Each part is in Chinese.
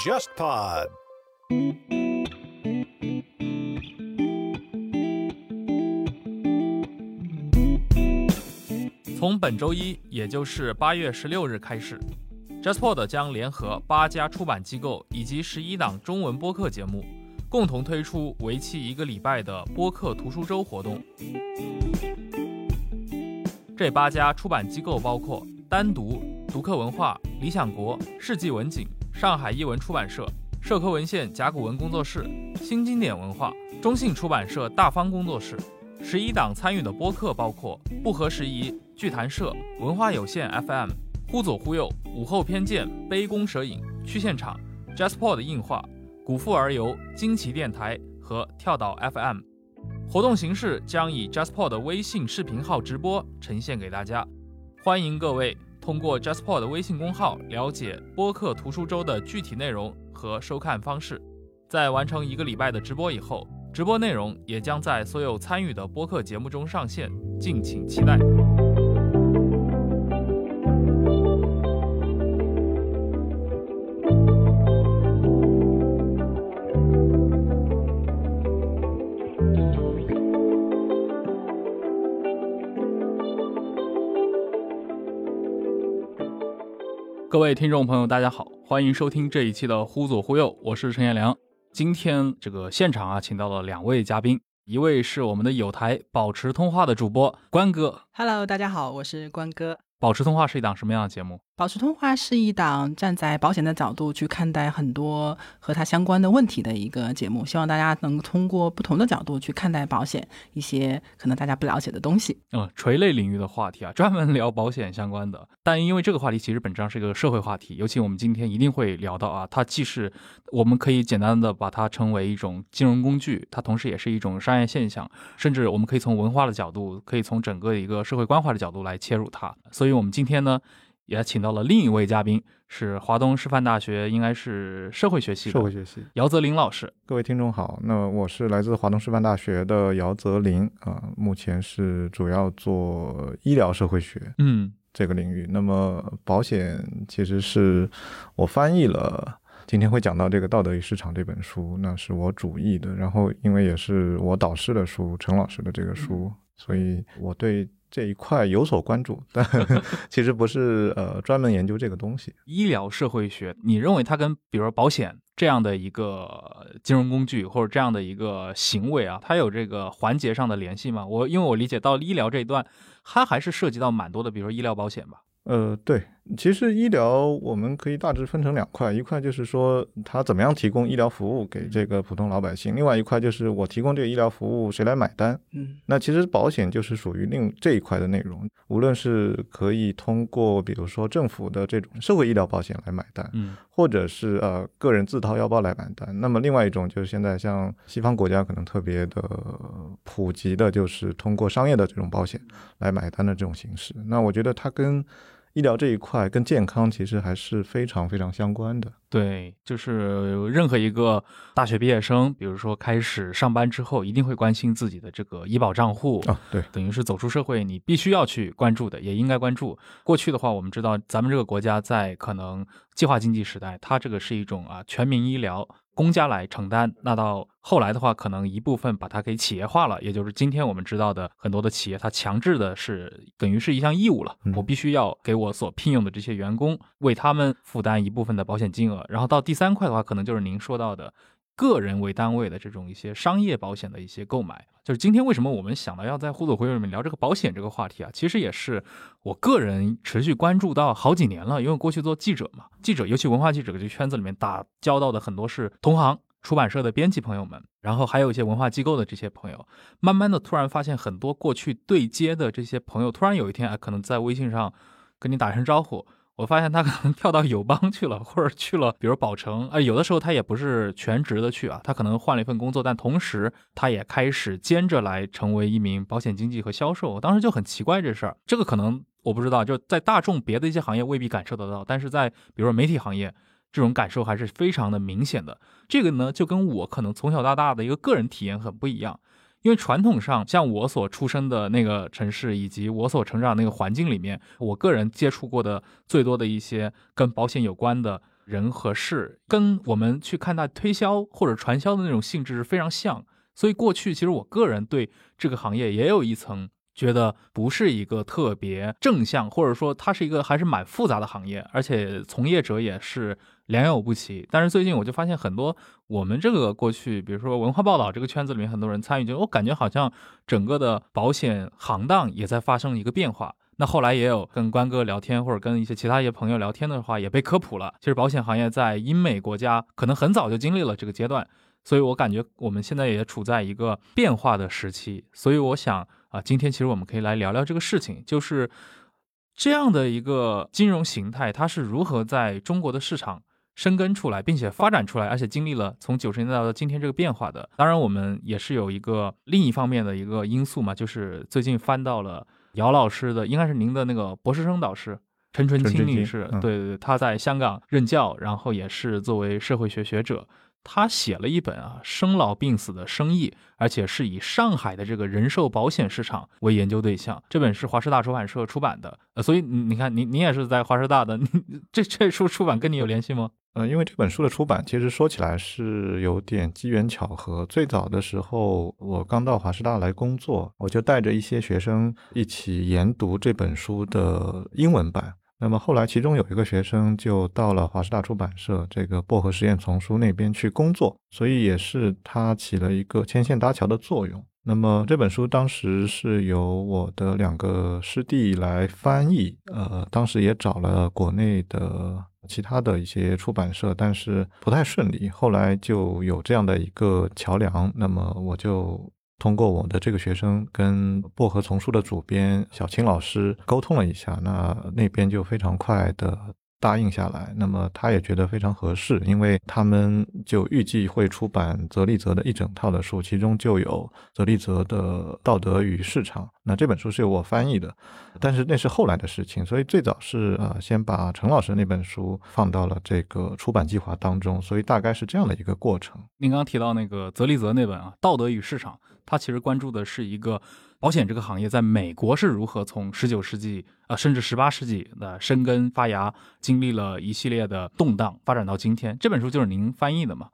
JustPod。从本周一，也就是八月十六日开始，JustPod 将联合八家出版机构以及十一档中文播客节目，共同推出为期一个礼拜的播客图书周活动。这八家出版机构包括单独、读客文化、理想国、世纪文景、上海译文出版社、社科文献甲骨文工作室、新经典文化、中信出版社大方工作室。十一档参与的播客包括不合时宜、剧谈社、文化有限 FM、忽左忽右、午后偏见、杯弓蛇影、去现场、JustPod 硬化、古富而游、惊奇电台和跳岛 FM。活动形式将以 JustPod 的微信视频号直播呈现给大家，欢迎各位通过 Jasper 的微信公号了解播客图书周的具体内容和收看方式。在完成一个礼拜的直播以后，直播内容也将在所有参与的播客节目中上线，敬请期待。各位听众朋友，大家好，欢迎收听这一期的《忽左忽右》，我是陈彦良。今天这个现场啊，请到了两位嘉宾，一位是我们的有台保持通话的主播关哥。Hello，大家好，我是关哥。保持通话是一档什么样的节目？保持通话是一档站在保险的角度去看待很多和它相关的问题的一个节目，希望大家能通过不同的角度去看待保险一些可能大家不了解的东西。嗯，垂类领域的话题啊，专门聊保险相关的。但因为这个话题其实本质上是一个社会话题，尤其我们今天一定会聊到啊，它既是我们可以简单的把它称为一种金融工具，它同时也是一种商业现象，甚至我们可以从文化的角度，可以从整个一个社会关怀的角度来切入它。所以我们今天呢。也请到了另一位嘉宾，是华东师范大学应该是社会学系社会学系姚泽林老师。各位听众好，那我是来自华东师范大学的姚泽林啊、目前是主要做医疗社会学嗯这个领域。那么保险其实是我翻译了。今天会讲到这个《道德与市场》这本书，那是我主译的，然后因为也是我导师的书，陈老师的这个书，所以我对这一块有所关注，但 其实不是呃专门研究这个东西。医疗社会学，你认为它跟比如说保险这样的一个金融工具或者这样的一个行为啊，它有这个环节上的联系吗？我因为我理解到医疗这一段，它还是涉及到蛮多的，比如说医疗保险吧。呃，对，其实医疗我们可以大致分成两块，一块就是说它怎么样提供医疗服务给这个普通老百姓，另外一块就是我提供这个医疗服务谁来买单。嗯那其实保险就是属于另这一块的内容，无论是可以通过比如说政府的这种社会医疗保险来买单，嗯或者是呃个人自掏腰包来买单。那么另外一种就是现在像西方国家可能特别的普及的，就是通过商业的这种保险来买单的这种形式。那我觉得它跟医疗这一块跟健康其实还是非常非常相关的。对，就是任何一个大学毕业生，比如说开始上班之后，一定会关心自己的这个医保账户。啊，对，等于是走出社会，你必须要去关注的，也应该关注。过去的话，我们知道咱们这个国家在可能计划经济时代，它这个是一种啊全民医疗，公家来承担。那到后来的话，可能一部分把它给企业化了，也就是今天我们知道的很多的企业，它强制的是等于是一项义务了，嗯我必须要给我所聘用的这些员工为他们负担一部分的保险金额。然后到第三块的话，可能就是您说到的。个人为单位的这种一些商业保险的一些购买，就是今天为什么我们想到要在互左互右里面聊这个保险这个话题啊？其实也是我个人持续关注到好几年了，因为过去做记者嘛，记者尤其文化记者这圈子里面打交道的很多是同行。出版社的编辑朋友们，然后还有一些文化机构的这些朋友，慢慢的突然发现很多过去对接的这些朋友，突然有一天啊，可能在微信上跟你打声招呼，我发现他可能 跳到友邦去了，或者去了，比如宝城，呃，有的时候他也不是全职的去啊，他可能换了一份工作，但同时他也开始兼着来成为一名保险经纪和销售。我当时就很奇怪这事儿，这个可能我不知道，就在大众别的一些行业未必感受得到，但是在比如说媒体行业，这种感受还是非常的明显的。这个呢，就跟我可能从小到大的一个个人体验很不一样。因为传统上，像我所出生的那个城市，以及我所成长那个环境里面，我个人接触过的最多的一些跟保险有关的人和事，跟我们去看待推销或者传销的那种性质是非常像。所以过去其实我个人对这个行业也有一层觉得不是一个特别正向，或者说它是一个还是蛮复杂的行业，而且从业者也是。良莠不齐，但是最近我就发现很多我们这个过去，比如说文化报道这个圈子里面很多人参与，就我感觉好像整个的保险行当也在发生一个变化。那后来也有跟关哥聊天，或者跟一些其他一些朋友聊天的话，也被科普了。其实保险行业在英美国家可能很早就经历了这个阶段，所以我感觉我们现在也处在一个变化的时期。所以我想啊，今天其实我们可以来聊聊这个事情，就是这样的一个金融形态，它是如何在中国的市场。生根出来，并且发展出来，而且经历了从九十年代到今天这个变化的。当然，我们也是有一个另一方面的一个因素嘛，就是最近翻到了姚老师的，应该是您的那个博士生导师陈纯清女士，对对对，她在香港任教，然后也是作为社会学学者。他写了一本啊生老病死的生意，而且是以上海的这个人寿保险市场为研究对象。这本是华师大出版社出版的，呃，所以你看，你你也是在华师大的，这这书出版跟你有联系吗？呃，因为这本书的出版，其实说起来是有点机缘巧合。最早的时候，我刚到华师大来工作，我就带着一些学生一起研读这本书的英文版。那么后来，其中有一个学生就到了华师大出版社这个薄荷实验丛书那边去工作，所以也是他起了一个牵线搭桥的作用。那么这本书当时是由我的两个师弟来翻译，呃，当时也找了国内的其他的一些出版社，但是不太顺利。后来就有这样的一个桥梁，那么我就。通过我的这个学生跟薄荷丛书的主编小青老师沟通了一下，那那边就非常快的答应下来。那么他也觉得非常合适，因为他们就预计会出版泽利泽的一整套的书，其中就有泽利泽的《道德与市场》。那这本书是由我翻译的，但是那是后来的事情，所以最早是呃先把陈老师那本书放到了这个出版计划当中，所以大概是这样的一个过程。您刚刚提到那个泽利泽那本啊，《道德与市场》。他其实关注的是一个保险这个行业在美国是如何从十九世纪呃甚至十八世纪的生根发芽，经历了一系列的动荡，发展到今天。这本书就是您翻译的嘛？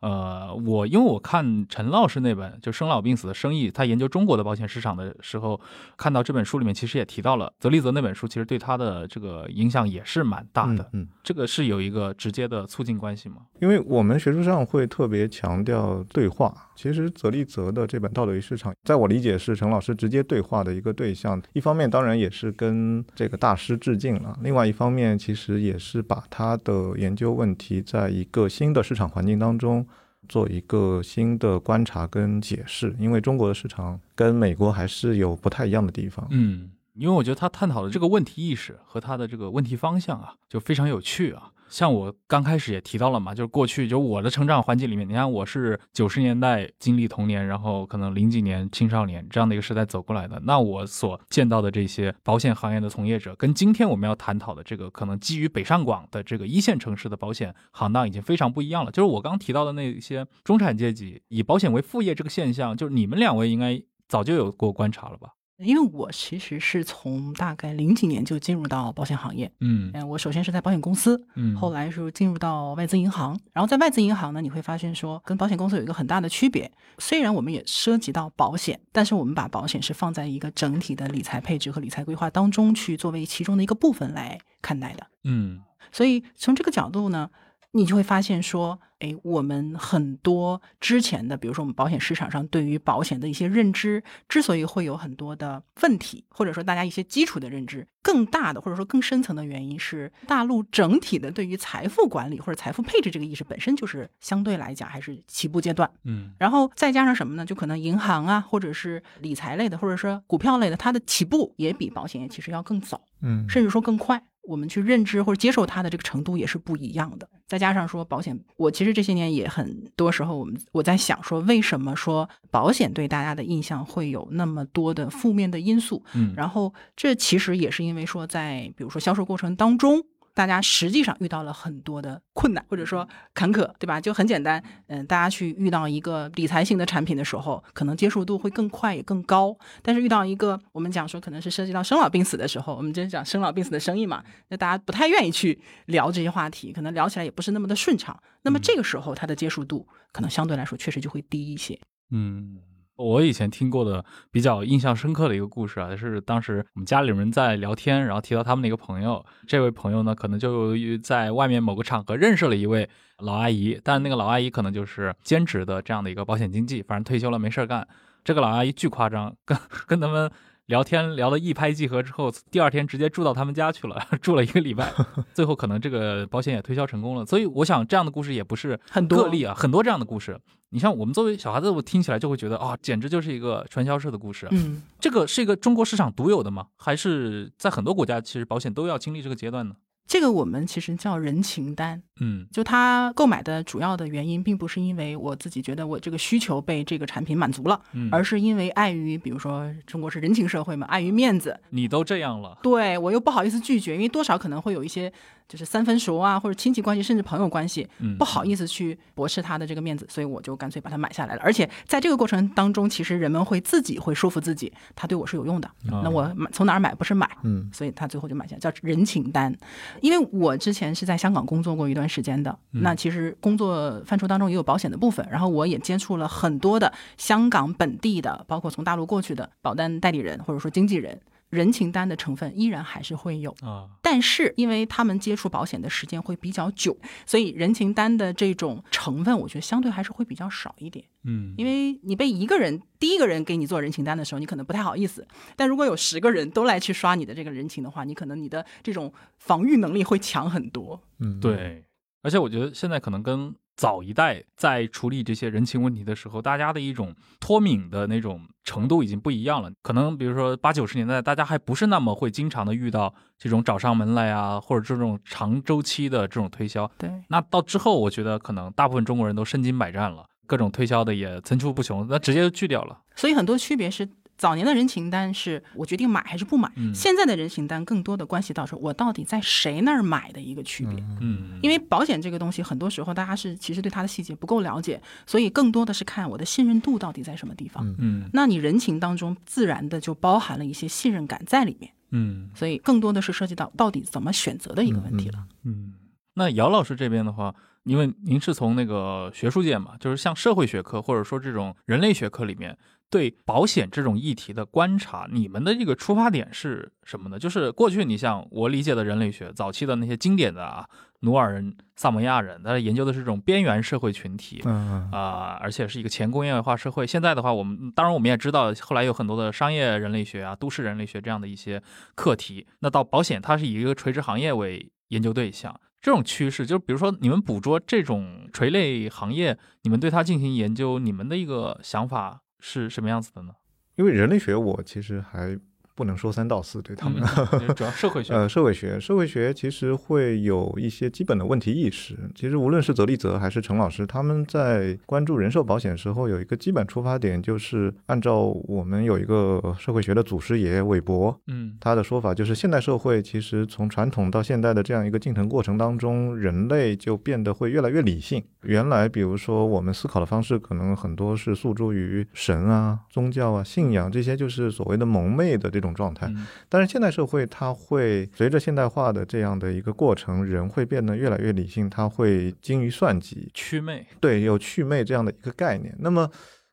呃，我因为我看陈老师那本就生老病死的生意，他研究中国的保险市场的时候，看到这本书里面其实也提到了泽利泽那本书，其实对他的这个影响也是蛮大的。嗯，这个是有一个直接的促进关系吗？因为我们学术上会特别强调对话。其实泽利泽的这本《道德与市场》，在我理解是陈老师直接对话的一个对象。一方面当然也是跟这个大师致敬了，另外一方面其实也是把他的研究问题在一个新的市场环境当中。做一个新的观察跟解释，因为中国的市场跟美国还是有不太一样的地方。嗯，因为我觉得他探讨的这个问题意识和他的这个问题方向啊，就非常有趣啊。像我刚开始也提到了嘛，就是过去就我的成长环境里面，你看我是九十年代经历童年，然后可能零几年青少年这样的一个时代走过来的，那我所见到的这些保险行业的从业者，跟今天我们要探讨的这个可能基于北上广的这个一线城市的保险行当已经非常不一样了。就是我刚提到的那些中产阶级以保险为副业这个现象，就是你们两位应该早就有过观察了吧？因为我其实是从大概零几年就进入到保险行业，嗯，我首先是在保险公司，嗯，后来是进入到外资银行，然后在外资银行呢，你会发现说跟保险公司有一个很大的区别，虽然我们也涉及到保险，但是我们把保险是放在一个整体的理财配置和理财规划当中去作为其中的一个部分来看待的，嗯，所以从这个角度呢。你就会发现说，哎，我们很多之前的，比如说我们保险市场上对于保险的一些认知，之所以会有很多的问题，或者说大家一些基础的认知，更大的或者说更深层的原因是，大陆整体的对于财富管理或者财富配置这个意识本身就是相对来讲还是起步阶段，嗯，然后再加上什么呢？就可能银行啊，或者是理财类的，或者说股票类的，它的起步也比保险业其实要更早，嗯，甚至说更快。我们去认知或者接受它的这个程度也是不一样的。再加上说保险，我其实这些年也很多时候，我们我在想说，为什么说保险对大家的印象会有那么多的负面的因素？嗯，然后这其实也是因为说，在比如说销售过程当中，大家实际上遇到了很多的困难或者说坎坷，对吧？就很简单，嗯，大家去遇到一个理财型的产品的时候，可能接受度会更快也更高。但是遇到一个我们讲说可能是涉及到生老病死的时候，我们就是讲生老病死的生意嘛，那大家不太愿意去聊这些话题，可能聊起来也不是那么的顺畅。那么这个时候它的接受度可能相对来说确实就会低一些。嗯。我以前听过的比较印象深刻的一个故事啊，是当时我们家里人在聊天，然后提到他们的一个朋友。这位朋友呢，可能就在外面某个场合认识了一位老阿姨，但那个老阿姨可能就是兼职的这样的一个保险经纪，反正退休了没事干。这个老阿姨巨夸张，跟跟他们。聊天聊得一拍即合之后，第二天直接住到他们家去了，住了一个礼拜，最后可能这个保险也推销成功了。所以我想这样的故事也不是很个例啊，很多这样的故事。你像我们作为小孩子，我听起来就会觉得啊，简直就是一个传销式的故事。嗯，这个是一个中国市场独有的吗？还是在很多国家其实保险都要经历这个阶段呢？这个我们其实叫人情单，嗯，就他购买的主要的原因，并不是因为我自己觉得我这个需求被这个产品满足了，嗯，而是因为碍于，比如说中国是人情社会嘛，碍于面子，你都这样了，对我又不好意思拒绝，因为多少可能会有一些。就是三分熟啊，或者亲戚关系，甚至朋友关系，不好意思去驳斥他的这个面子，所以我就干脆把它买下来了。而且在这个过程当中，其实人们会自己会说服自己，他对我是有用的。那我买从哪儿买不是买，嗯，所以他最后就买下，叫人情单。因为我之前是在香港工作过一段时间的，那其实工作范畴当中也有保险的部分，然后我也接触了很多的香港本地的，包括从大陆过去的保单代理人或者说经纪人。人情单的成分依然还是会有啊，但是因为他们接触保险的时间会比较久，所以人情单的这种成分，我觉得相对还是会比较少一点。嗯，因为你被一个人第一个人给你做人情单的时候，你可能不太好意思；但如果有十个人都来去刷你的这个人情的话，你可能你的这种防御能力会强很多。嗯，对。而且我觉得现在可能跟早一代在处理这些人情问题的时候，大家的一种脱敏的那种程度已经不一样了。可能比如说八九十年代，大家还不是那么会经常的遇到这种找上门来啊，或者这种长周期的这种推销。对，那到之后，我觉得可能大部分中国人都身经百战了，各种推销的也层出不穷，那直接就拒掉了。所以很多区别是。早年的人情单是我决定买还是不买，现在的人情单更多的关系到说我到底在谁那儿买的一个区别。嗯，因为保险这个东西，很多时候大家是其实对它的细节不够了解，所以更多的是看我的信任度到底在什么地方。嗯，那你人情当中自然的就包含了一些信任感在里面。嗯，所以更多的是涉及到到底怎么选择的一个问题了。嗯，那姚老师这边的话。因为您是从那个学术界嘛，就是像社会学科或者说这种人类学科里面对保险这种议题的观察，你们的这个出发点是什么呢？就是过去你像我理解的人类学早期的那些经典的啊，努尔人、萨摩亚人，他研究的是这种边缘社会群体，嗯啊，而且是一个前工业化社会。现在的话，我们当然我们也知道，后来有很多的商业人类学啊、都市人类学这样的一些课题。那到保险，它是以一个垂直行业为研究对象。这种趋势，就比如说你们捕捉这种垂类行业，你们对它进行研究，你们的一个想法是什么样子的呢？因为人类学，我其实还。不能说三道四，对他们，主要社会学。呃，社会学，社会学其实会有一些基本的问题意识。其实无论是泽立泽还是陈老师，他们在关注人寿保险时候，有一个基本出发点，就是按照我们有一个社会学的祖师爷韦伯，嗯，他的说法就是，现代社会其实从传统到现代的这样一个进程过程当中，人类就变得会越来越理性。原来，比如说我们思考的方式，可能很多是诉诸于神啊、宗教啊、信仰这些，就是所谓的蒙昧的这。种状态，但是现代社会它会随着现代化的这样的一个过程，人会变得越来越理性，他会精于算计，祛魅，对，有祛魅这样的一个概念。那么，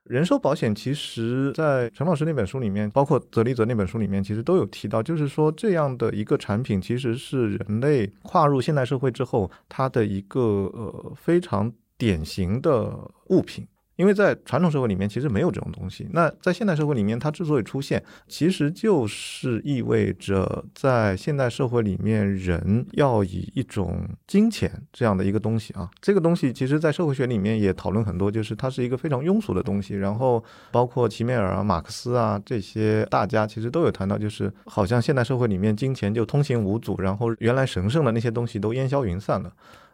人寿保险其实，在陈老师那本书里面，包括泽利泽那本书里面，其实都有提到，就是说这样的一个产品，其实是人类跨入现代社会之后，它的一个呃非常典型的物品。因为在传统社会里面，其实没有这种东西。那在现代社会里面，它之所以出现，其实就是意味着在现代社会里面，人要以一种金钱这样的一个东西啊，这个东西其实，在社会学里面也讨论很多，就是它是一个非常庸俗的东西。然后，包括齐美尔啊、马克思啊这些大家，其实都有谈到，就是好像现代社会里面金钱就通行无阻，然后原来神圣的那些东西都烟消云散了。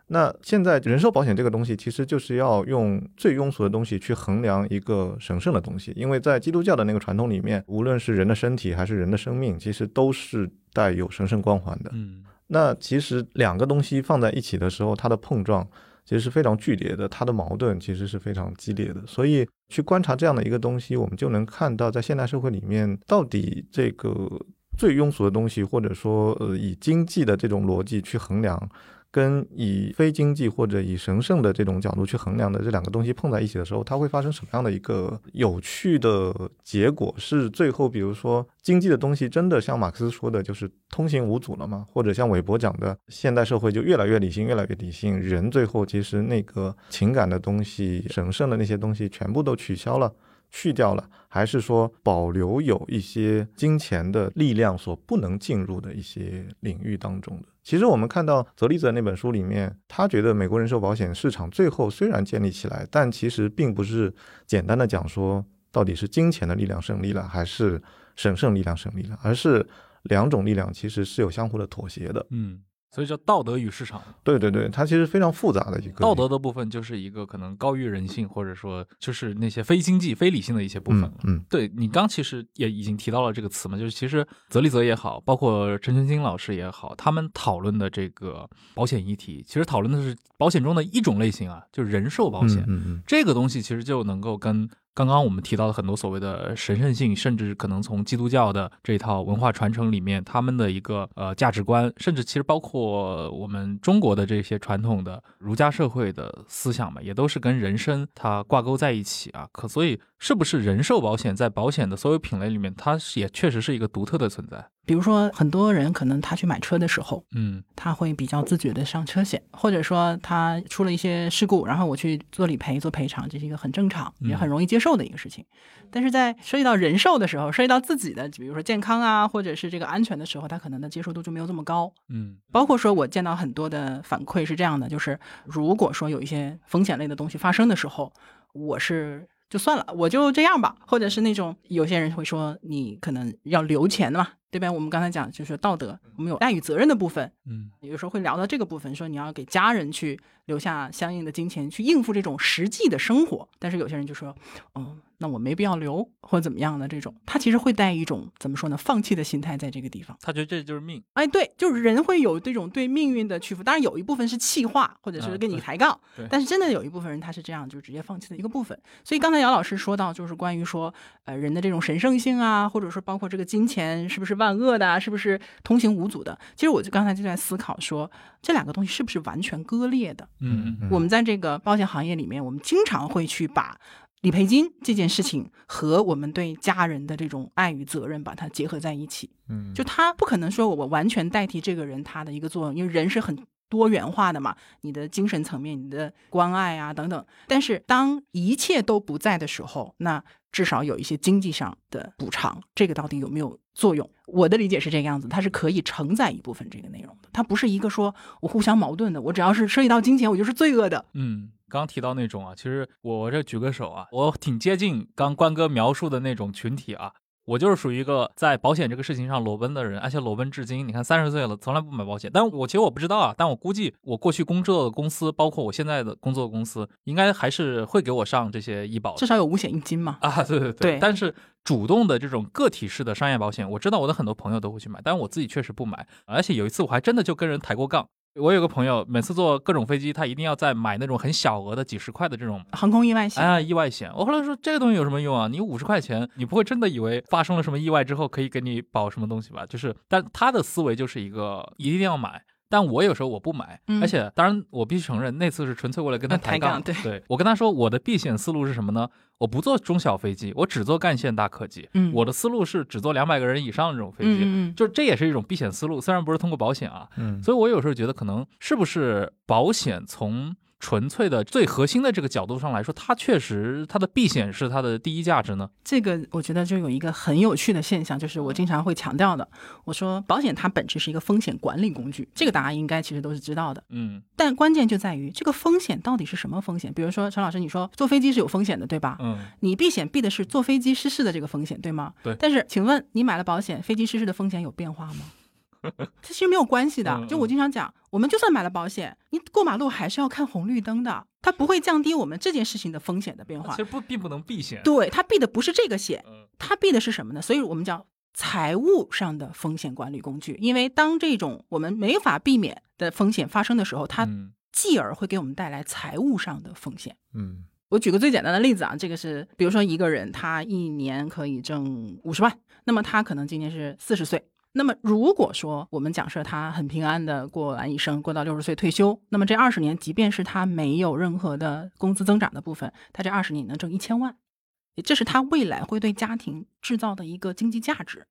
那现在人寿保险这个东西，其实就是要用最庸俗的东西去衡量一个神圣的东西，因为在基督教的那个传统里面，无论是人的身体还是人的生命，其实都是带有神圣光环的。嗯，那其实两个东西放在一起的时候，它的碰撞其实是非常剧烈的，它的矛盾其实是非常激烈的。所以去观察这样的一个东西，我们就能看到在现代社会里面，到底这个最庸俗的东西，或者说呃以经济的这种逻辑去衡量。跟以非经济或者以神圣的这种角度去衡量的这两个东西碰在一起的时候，它会发生什么样的一个有趣的结果？是最后，比如说经济的东西真的像马克思说的，就是通行无阻了吗？或者像韦伯讲的，现代社会就越来越理性，越来越理性，人最后其实那个情感的东西、神圣的那些东西全部都取消了、去掉了，还是说保留有一些金钱的力量所不能进入的一些领域当中的？其实我们看到泽利泽那本书里面，他觉得美国人寿保险市场最后虽然建立起来，但其实并不是简单的讲说到底是金钱的力量胜利了，还是神圣力量胜利了，而是两种力量其实是有相互的妥协的。嗯。所以叫道德与市场。对对对，它其实非常复杂的一个道德的部分，就是一个可能高于人性，或者说就是那些非经济、非理性的一些部分。嗯，对你刚其实也已经提到了这个词嘛，就是其实泽利泽也好，包括陈全金老师也好，他们讨论的这个保险议题，其实讨论的是保险中的一种类型啊，就是人寿保险。嗯嗯，这个东西其实就能够跟。刚刚我们提到的很多所谓的神圣性，甚至可能从基督教的这套文化传承里面，他们的一个呃价值观，甚至其实包括我们中国的这些传统的儒家社会的思想嘛，也都是跟人生它挂钩在一起啊。可所以，是不是人寿保险在保险的所有品类里面，它也确实是一个独特的存在？比如说，很多人可能他去买车的时候，嗯，他会比较自觉的上车险，或者说他出了一些事故，然后我去做理赔、做赔偿，这是一个很正常也很容易接受的一个事情。但是在涉及到人寿的时候，涉及到自己的，比如说健康啊，或者是这个安全的时候，他可能的接受度就没有这么高。嗯，包括说我见到很多的反馈是这样的，就是如果说有一些风险类的东西发生的时候，我是。就算了，我就这样吧，或者是那种有些人会说你可能要留钱的嘛，对吧？我们刚才讲就是道德，我们有爱与责任的部分，嗯，有时候会聊到这个部分，说你要给家人去留下相应的金钱去应付这种实际的生活，但是有些人就说，哦。那我没必要留，或者怎么样的这种，他其实会带一种怎么说呢，放弃的心态在这个地方。他觉得这就是命。哎，对，就是人会有这种对命运的屈服。当然有一部分是气话，或者是跟你抬杠。但是真的有一部分人他是这样，就直接放弃的一个部分。所以刚才姚老师说到，就是关于说，呃，人的这种神圣性啊，或者说包括这个金钱是不是万恶的，是不是通行无阻的？其实我就刚才就在思考说，这两个东西是不是完全割裂的？嗯嗯。我们在这个保险行业里面，我们经常会去把。理赔金这件事情和我们对家人的这种爱与责任把它结合在一起，嗯，就他不可能说我完全代替这个人他的一个作用，因为人是很多元化的嘛，你的精神层面、你的关爱啊等等。但是当一切都不在的时候，那至少有一些经济上的补偿，这个到底有没有作用？我的理解是这个样子，它是可以承载一部分这个内容的，它不是一个说我互相矛盾的，我只要是涉及到金钱，我就是罪恶的，嗯。刚提到那种啊，其实我这举个手啊，我挺接近刚关哥描述的那种群体啊，我就是属于一个在保险这个事情上裸奔的人，而且裸奔至今。你看三十岁了，从来不买保险。但我其实我不知道啊，但我估计我过去工作的公司，包括我现在的工作公司，应该还是会给我上这些医保，至少有五险一金嘛。啊，对对对。但是主动的这种个体式的商业保险，我知道我的很多朋友都会去买，但是我自己确实不买。而且有一次我还真的就跟人抬过杠。我有个朋友，每次坐各种飞机，他一定要再买那种很小额的几十块的这种航空意外险啊，意外险。我后来说这个东西有什么用啊？你五十块钱，你不会真的以为发生了什么意外之后可以给你保什么东西吧？就是，但他的思维就是一个一定要买。但我有时候我不买，而且当然我必须承认，那次是纯粹为了跟他抬杠。对，我跟他说我的避险思路是什么呢？我不坐中小飞机，我只坐干线大客机。嗯，我的思路是只坐两百个人以上的这种飞机。嗯嗯，就这也是一种避险思路，虽然不是通过保险啊。嗯，所以我有时候觉得可能是不是保险从。纯粹的最核心的这个角度上来说，它确实它的避险是它的第一价值呢。这个我觉得就有一个很有趣的现象，就是我经常会强调的，我说保险它本质是一个风险管理工具，这个大家应该其实都是知道的。嗯，但关键就在于这个风险到底是什么风险？比如说陈老师，你说坐飞机是有风险的，对吧？嗯，你避险避的是坐飞机失事的这个风险，对吗？对。但是请问你买了保险，飞机失事的风险有变化吗？它其实没有关系的，就我经常讲，我们就算买了保险，你过马路还是要看红绿灯的，它不会降低我们这件事情的风险的变化。其实不并不能避险，对，它避的不是这个险，它避的是什么呢？所以我们叫财务上的风险管理工具，因为当这种我们没法避免的风险发生的时候，它嗯继而会给我们带来财务上的风险。嗯我举个最简单的例子啊，这个是，比如说一个人他一年可以挣五十万，那么他可能今年是四十岁。那么如果说我们假设他很平安的过完一生，过到六十岁退休，那么这二十年，即便是他没有任何的工资增长的部分，他这二十年能挣一千万，这是他未来会对家庭制造的一个经济价值。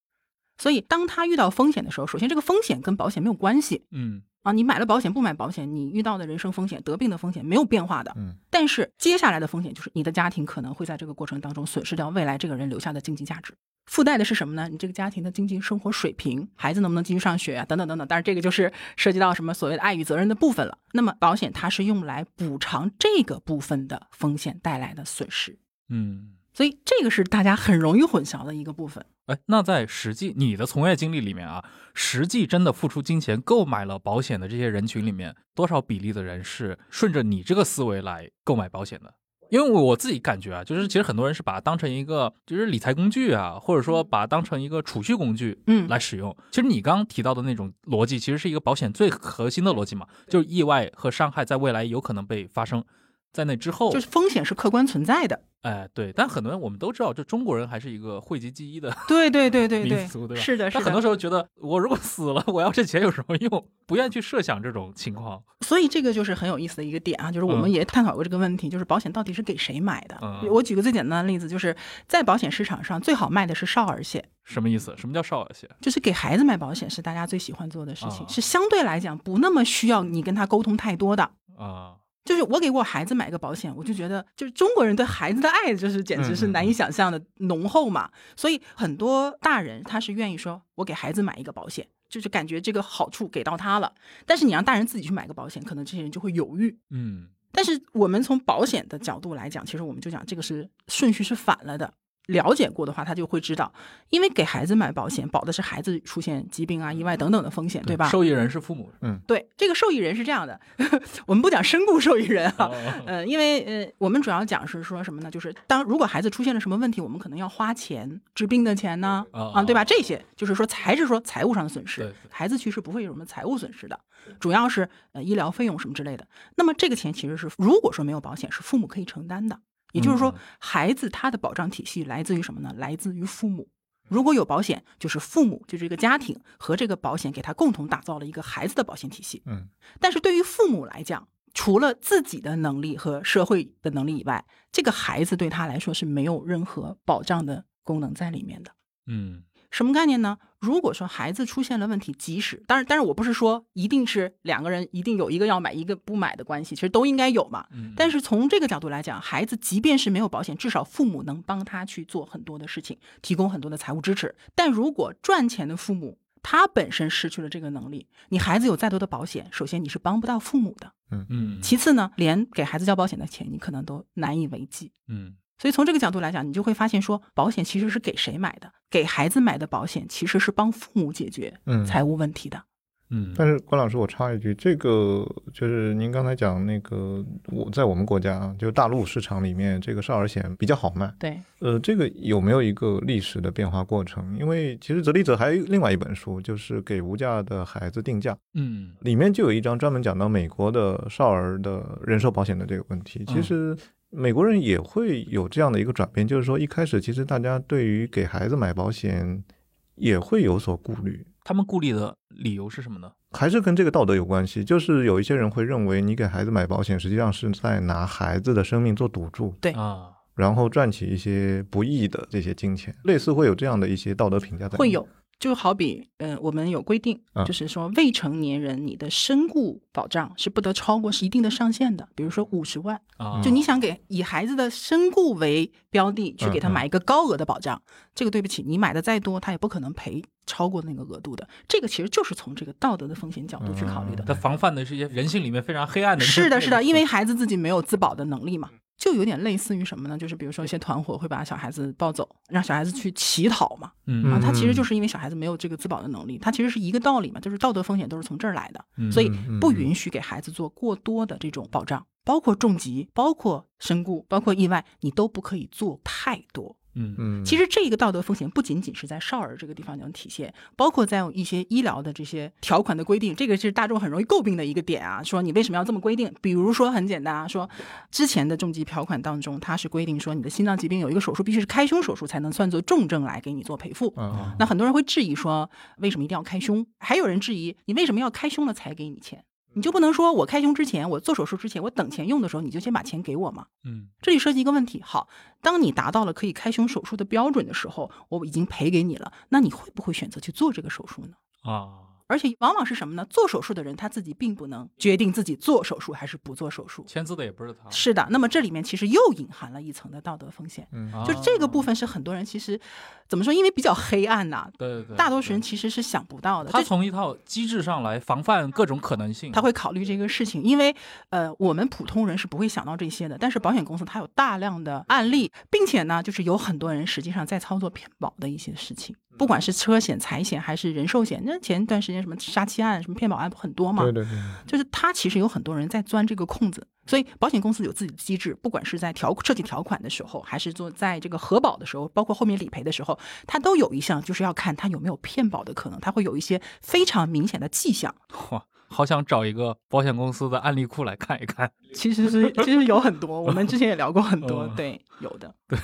所以当他遇到风险的时候，首先这个风险跟保险没有关系，嗯啊，你买了保险不买保险，你遇到的人生风险、得病的风险没有变化的。嗯但是接下来的风险就是你的家庭可能会在这个过程当中损失掉未来这个人留下的经济价值。附带的是什么呢？你这个家庭的经济生活水平，孩子能不能继续上学啊，等等等等。但是，这个就是涉及到什么所谓的爱与责任的部分了。那么，保险它是用来补偿这个部分的风险带来的损失，嗯。所以这个是大家很容易混淆的一个部分。哎，那在实际你的从业经历里面啊，实际真的付出金钱购买了保险的这些人群里面，多少比例的人是顺着你这个思维来购买保险的？因为我自己感觉啊，就是其实很多人是把它当成一个就是理财工具啊，或者说把它当成一个储蓄工具嗯来使用。其实你刚刚提到的那种逻辑，其实是一个保险最核心的逻辑嘛，就是意外和伤害在未来有可能被发生，在那之后，就是风险是客观存在的。哎对，但很多人我们都知道，就中国人还是一个讳疾忌医的对对对对对，民族，对吧？是的，是他很多。时候觉得，我如果死了，我要这钱有什么用？不愿意去设想这种情况。所以这个就是很有意思的一个点啊，就是我们嗯也探讨过这个问题，就是保险到底是给谁买的？嗯我举个最简单的例子，就是在保险市场上最好卖的是少儿险，什么意思？什么叫少儿险？就是给孩子买保险是大家最喜欢做的事情，啊是相对来讲不那么需要你跟他沟通太多的。啊，就是我给我孩子买个保险，我就觉得，就是中国人对孩子的爱，就是简直是难以想象的浓厚嘛。所以很多大人他是愿意说，我给孩子买一个保险，就是感觉这个好处给到他了。但是你让大人自己去买个保险，可能这些人就会犹豫。嗯但是我们从保险的角度来讲，其实我们就讲这个是顺序是反了的。了解过的话，他就会知道，因为给孩子买保险，保的是孩子出现疾病啊、意外等等的风险，对吧？受益人是父母。嗯对，这个受益人是这样的，我们不讲身故受益人啊，哦 呃，因为呃，我们主要讲是说什么呢？就是当如果孩子出现了什么问题，我们可能要花钱治病的钱呢，啊啊，对吧？这些就是说还是说财务上的损失孩子其实不会有什么财务损失的，主要是呃医疗费用什么之类的。那么这个钱其实是如果说没有保险，是父母可以承担的。也就是说嗯，孩子他的保障体系来自于什么呢？来自于父母。如果有保险，就是父母，就是这个家庭和这个保险给他共同打造了一个孩子的保险体系。嗯但是对于父母来讲，除了自己的能力和社会的能力以外，这个孩子对他来说是没有任何保障的功能在里面的。嗯什么概念呢？如果说孩子出现了问题，即使当然，但是我不是说一定是两个人一定有一个要买一个不买的关系，其实都应该有嘛。嗯，但是从这个角度来讲，孩子即便是没有保险，至少父母能帮他去做很多的事情，提供很多的财务支持。但如果赚钱的父母他本身失去了这个能力，你孩子有再多的保险，首先你是帮不到父母的，嗯嗯其次呢，连给孩子交保险的钱你可能都难以为继。嗯所以从这个角度来讲，你就会发现说，保险其实是给谁买的？给孩子买的保险其实是帮父母解决嗯，财务问题的。嗯，但是关老师，我插一句，这个就是您刚才讲那个，我在我们国家啊，就大陆市场里面，这个少儿险比较好卖。对，呃，这个有没有一个历史的变化过程？因为其实泽利泽还有另外一本书，就是给无价的孩子定价，嗯里面就有一章专门讲到美国的少儿的人寿保险的这个问题。其实美国人也会有这样的一个转变，就是说一开始其实大家对于给孩子买保险也会有所顾虑。他们顾虑的理由是什么呢？还是跟这个道德有关系，就是有一些人会认为，你给孩子买保险，实际上是在拿孩子的生命做赌注，对啊，然后赚取一些不义的这些金钱，类似会有这样的一些道德评价在。会，有。就好比，嗯、我们有规定啊，就是说未成年人你的身故保障是不得超过是一定的上限的，比如说五十万。啊，就你想给以孩子的身故为标的去给他买一个高额的保障，这个对不起，你买的再多，他也不可能赔超过那个额度的。这个其实就是从这个道德的风险角度去考虑的。他防范的是一些人性里面非常黑暗的那。是的，是的，因为孩子自己没有自保的能力嘛，就有点类似于什么呢？就是比如说一些团伙会把小孩子抱走，让小孩子去乞讨嘛，嗯啊，嗯他其实就是因为小孩子没有这个自保的能力，他其实是一个道理嘛，就是道德风险都是从这儿来的，嗯所以嗯不允许给孩子做过多的这种保障，包括重疾、包括身故、包括意外，你都不可以做太多。嗯嗯，其实这一个道德风险不仅仅是在少儿这个地方能体现，包括在一些医疗的这些条款的规定，这个是大众很容易诟病的一个点啊。说你为什么要这么规定？比如说很简单啊，说之前的重疾条款当中，它是规定说你的心脏疾病有一个手术必须是开胸手术才能算作重症来给你做赔付。啊，那很多人会质疑说，为什么一定要开胸？还有人质疑你为什么要开胸了才给你钱？你就不能说我开胸之前，我做手术之前，我等钱用的时候，你就先把钱给我吗？嗯这里涉及一个问题，好，当你达到了可以开胸手术的标准的时候，我已经赔给你了，那你会不会选择去做这个手术呢？啊，而且往往是什么呢？做手术的人他自己并不能决定自己做手术还是不做手术。签字的也不是他，是的，那么这里面其实又隐含了一层的道德风险，嗯啊就这个部分是很多人其实怎么说，因为比较黑暗呐、对对对，大多数人其实是想不到的。他从一套机制上来防范各种可能性，他会考虑这个事情，因为呃，我们普通人是不会想到这些的。但是保险公司它有大量的案例，并且呢，就是有很多人实际上在操作骗保的一些事情，不管是车险、财险还是人寿险。那前段时间什么杀妻案、什么骗保案不很多嘛？对对对，就是他其实有很多人在钻这个空子，所以保险公司有自己的机制，不管是在条设计条款的时候，还是做在这个核保的时候，包括后面理赔的时候，它都有一项就是要看它有没有骗保的可能，它会有一些非常明显的迹象。哇，好想找一个保险公司的案例库来看一看。其实是其实有很多，我们之前也聊过很多，嗯 对，有的。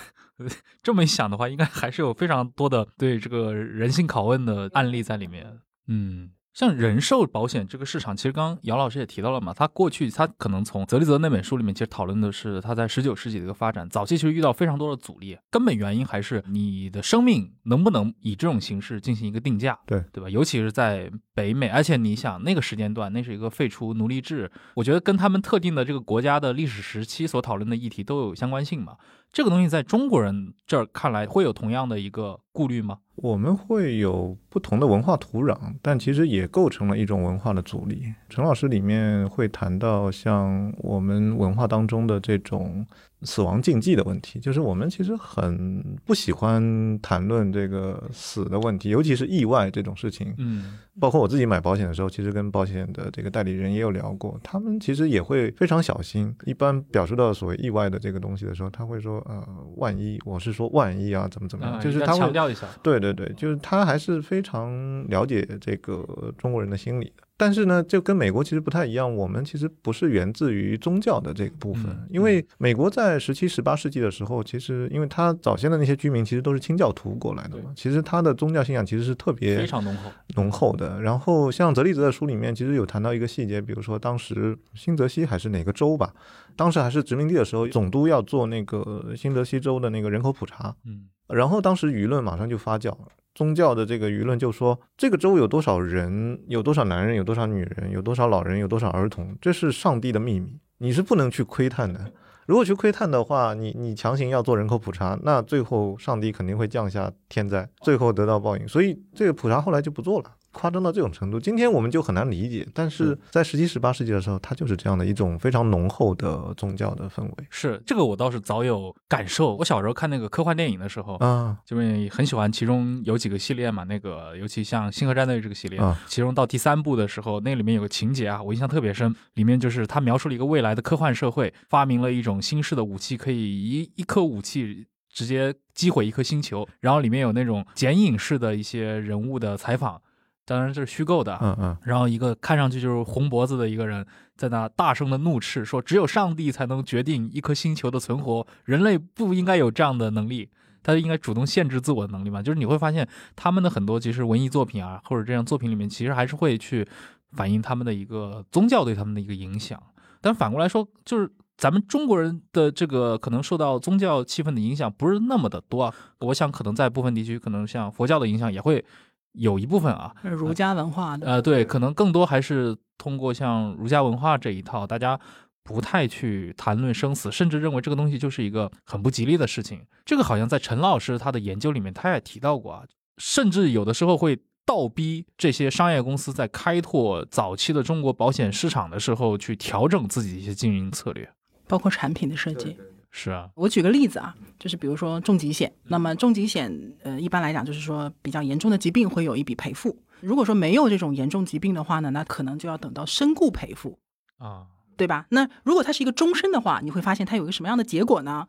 这么一想的话，应该还是有非常多的对这个人性拷问的案例在里面。嗯，像人寿保险这个市场，其实刚刚姚老师也提到了嘛，他过去他可能从泽利泽那本书里面，其实讨论的是他在十九世纪的一个发展，早期其实遇到非常多的阻力，根本原因还是你的生命能不能以这种形式进行一个定价，对对吧？尤其是在北美，而且你想那个时间段，那是一个废除奴隶制，我觉得跟他们特定的这个国家的历史时期所讨论的议题都有相关性嘛。这个东西在中国人这儿看来会有同样的一个顾虑吗？我们会有不同的文化土壤，但其实也构成了一种文化的阻力。陈老师里面会谈到像我们文化当中的这种死亡禁忌的问题，就是我们其实很不喜欢谈论这个死的问题，尤其是意外这种事情。嗯包括我自己买保险的时候，其实跟保险的这个代理人也有聊过，他们其实也会非常小心。一般表述到所谓意外的这个东西的时候，他会说呃，万一，我是说万一啊，怎么怎么样，就是他会强调一下，对对对，就是他还是非常了解这个中国人的心理的。但是呢，就跟美国其实不太一样，我们其实不是源自于宗教的这个部分，嗯因为美国在十七、十八世纪的时候，其实因为它早先的那些居民其实都是清教徒过来的嘛，其实它的宗教信仰其实是特别非常浓厚。浓厚的。然后像泽利泽的书里面，其实有谈到一个细节，比如说当时新泽西还是哪个州吧，当时还是殖民地的时候，总督要做那个新泽西州的那个人口普查，嗯然后当时舆论马上就发酵了。宗教的这个舆论就说，这个州有多少人，有多少男人，有多少女人，有多少老人，有多少儿童，这是上帝的秘密，你是不能去窥探的。如果去窥探的话，你你强行要做人口普查，那最后上帝肯定会降下天灾，最后得到报应。所以这个普查后来就不做了。夸张到这种程度，今天我们就很难理解。但是在十七、十八世纪的时候，它就是这样的一种非常浓厚的宗教的氛围是这个我倒是早有感受。我小时候看那个科幻电影的时候，啊就是很喜欢其中有几个系列嘛，那个尤其像《星河战队》这个系列，啊其中到第三部的时候，那里面有个情节啊，我印象特别深，里面就是他描述了一个未来的科幻社会，发明了一种新式的武器，可以一一颗武器。直接击毁一颗星球，然后里面有那种剪影式的一些人物的采访，当然这是虚构的啊，嗯嗯然后一个看上去就是红脖子的一个人，在那大声的怒斥说：“只有上帝才能决定一颗星球的存活，人类不应该有这样的能力，他应该主动限制自我的能力嘛。”就是你会发现他们的很多其实文艺作品啊，或者这样作品里面，其实还是会去反映他们的一个宗教对他们的一个影响。但反过来说，就是咱们中国人的这个可能受到宗教气氛的影响不是那么的多啊。我想可能在部分地区，可能像佛教的影响也会有一部分啊。儒家文化的，呃，对，可能更多还是通过像儒家文化这一套，大家不太去谈论生死，甚至认为这个东西就是一个很不吉利的事情。这个好像在陈老师他的研究里面，他也提到过啊，甚至有的时候会倒逼这些商业公司在开拓早期的中国保险市场的时候，去调整自己一些经营策略。包括产品的设计。是啊，我举个例子啊，就是比如说重疾险，那么重疾险，呃，一般来讲就是说比较严重的疾病会有一笔赔付。如果说没有这种严重疾病的话呢，那可能就要等到身故赔付，啊，对吧？那如果它是一个终身的话，你会发现它有一个什么样的结果呢？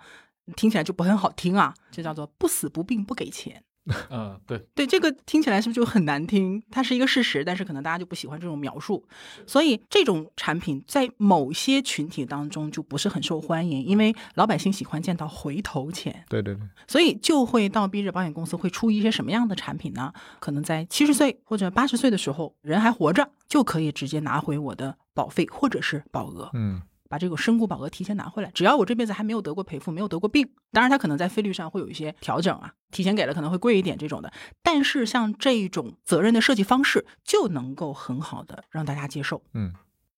听起来就不很好听啊，就叫做不死不病不给钱。嗯，对，对，这个听起来是不是就很难听？它是一个事实，但是可能大家就不喜欢这种描述，所以这种产品在某些群体当中就不是很受欢迎，因为老百姓喜欢见到回头钱，对对对，所以就会倒逼着保险公司会出一些什么样的产品呢？可能在七十岁或者八十岁的时候，人还活着，就可以直接拿回我的保费或者是保额。嗯把这个身故保额提前拿回来，只要我这辈子还没有得过赔付，没有得过病，当然它可能在费率上会有一些调整啊，提前给了可能会贵一点这种的，但是像这种责任的设计方式就能够很好的让大家接受。嗯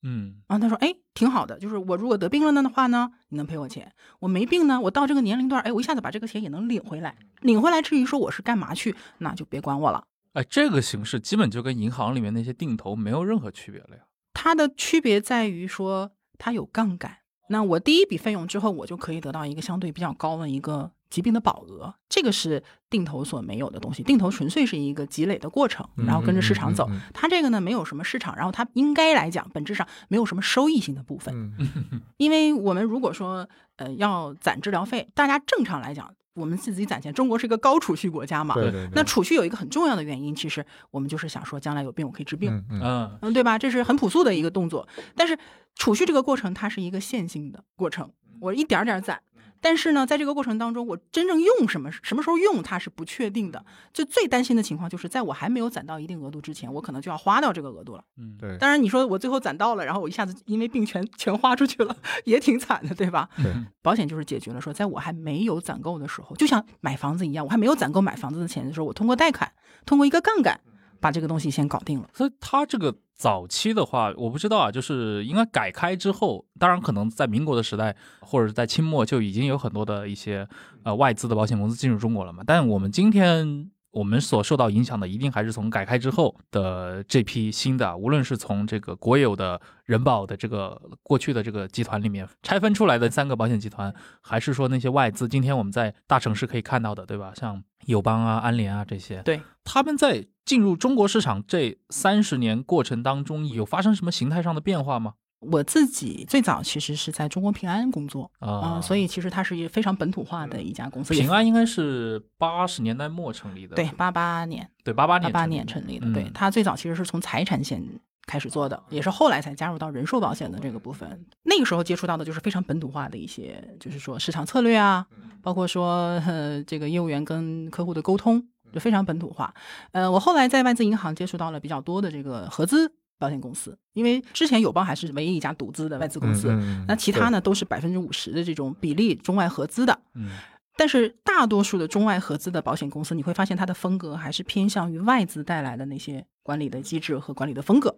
嗯然后他说，哎，挺好的，就是我如果得病了呢的话呢，你能赔我钱；我没病呢，我到这个年龄段，哎，我一下子把这个钱也能领回来，领回来至于说我是干嘛去，那就别管我了。哎，这个形式基本就跟银行里面那些定投没有任何区别了呀。它的区别在于说它有杠杆。那我第一笔费用之后，我就可以得到一个相对比较高的一个疾病的保额，这个是定投所没有的东西。定投纯粹是一个积累的过程，然后跟着市场走嗯嗯嗯。它这个呢没有什么市场，然后它应该来讲本质上没有什么收益性的部分。嗯因为我们如果说呃要攒治疗费，大家正常来讲，我们自己攒钱，中国是一个高储蓄国家嘛。对对对，那储蓄有一个很重要的原因，其实我们就是想说将来有病我可以治病。嗯嗯对吧？这是很朴素的一个动作，但是储蓄这个过程它是一个线性的过程，我一点儿点儿攒。但是呢，在这个过程当中，我真正用什么什么时候用它是不确定的。就最担心的情况就是在我还没有攒到一定额度之前，我可能就要花掉这个额度了。嗯，对当然，你说我最后攒到了，然后我一下子因为病全全花出去了，也挺惨的，对吧？对保险就是解决了说，在我还没有攒够的时候，就像买房子一样，我还没有攒够买房子的钱的时候，我通过贷款，通过一个杠杆，把这个东西先搞定了。所以它这个早期的话，我不知道啊，就是应该改开之后，当然可能在民国的时代或者是在清末就已经有很多的一些呃外资的保险公司进入中国了嘛。但我们今天我们所受到影响的，一定还是从改开之后的这批新的，无论是从这个国有的人保的这个过去的这个集团里面拆分出来的三个保险集团，还是说那些外资，今天我们在大城市可以看到的，对吧？像友邦啊、安联啊这些，对，他们在进入中国市场这三十年过程当中，有发生什么形态上的变化吗？我自己最早其实是在中国平安工作啊、所以其实它是一个非常本土化的一家公司。平安应该是八十年代末成立的，对，八八年，对，八八年八八年成立的。嗯对，它最早其实是从财产险开始做的，也是后来才加入到人寿保险的这个部分。那个时候接触到的就是非常本土化的一些，就是说市场策略啊，包括说呃这个业务员跟客户的沟通，就非常本土化。呃，我后来在外资银行接触到了比较多的这个合资保险公司，因为之前友邦还是唯一一家独资的外资公司，那其他呢都是百分之五十的这种比例中外合资的。嗯但是大多数的中外合资的保险公司，你会发现它的风格还是偏向于外资带来的那些管理的机制和管理的风格。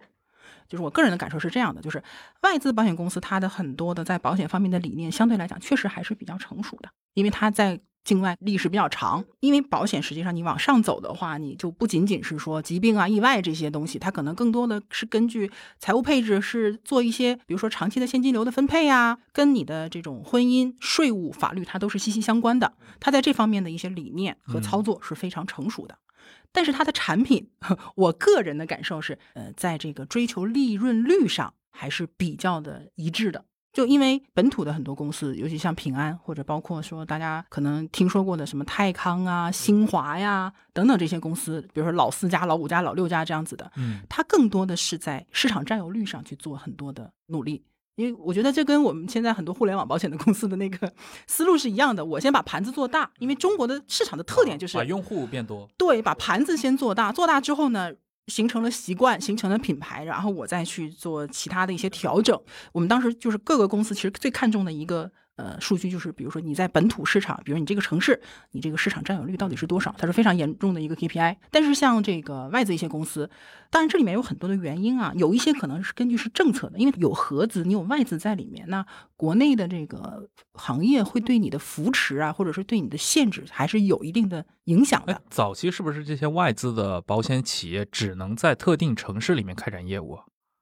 就是我个人的感受是这样的，就是外资保险公司它的很多的在保险方面的理念，相对来讲确实还是比较成熟的，因为它在境外历史比较长。因为保险实际上你往上走的话，你就不仅仅是说疾病啊、意外这些东西，它可能更多的是根据财务配置，是做一些比如说长期的现金流的分配啊，跟你的这种婚姻、税务、法律它都是息息相关的。它在这方面的一些理念和操作是非常成熟的。但是它的产品，我个人的感受是，呃，在这个追求利润率上还是比较的一致的。就因为本土的很多公司，尤其像平安，或者包括说大家可能听说过的什么泰康啊、新华呀等等这些公司，比如说老四家、老五家、老六家这样子的，嗯它更多的是在市场占有率上去做很多的努力。因为我觉得这跟我们现在很多互联网保险的公司的那个 思路是一样的。我先把盘子做大，因为中国的市场的特点就是把用户变多，对，把盘子先做大，做大之后呢，形成了习惯，形成了品牌，然后我再去做其他的一些调整。我们当时就是各个公司其实最看重的一个呃数据，就是比如说你在本土市场，比如你这个城市，你这个市场占有率到底是多少，它是非常严重的一个 KPI。但是像这个外资一些公司，当然这里面有很多的原因啊，有一些可能是根据是政策的，因为有合资，你有外资在里面，那国内的这个行业会对你的扶持啊，或者是对你的限制，还是有一定的影响的。，早期是不是这些外资的保险企业只能在特定城市里面开展业务？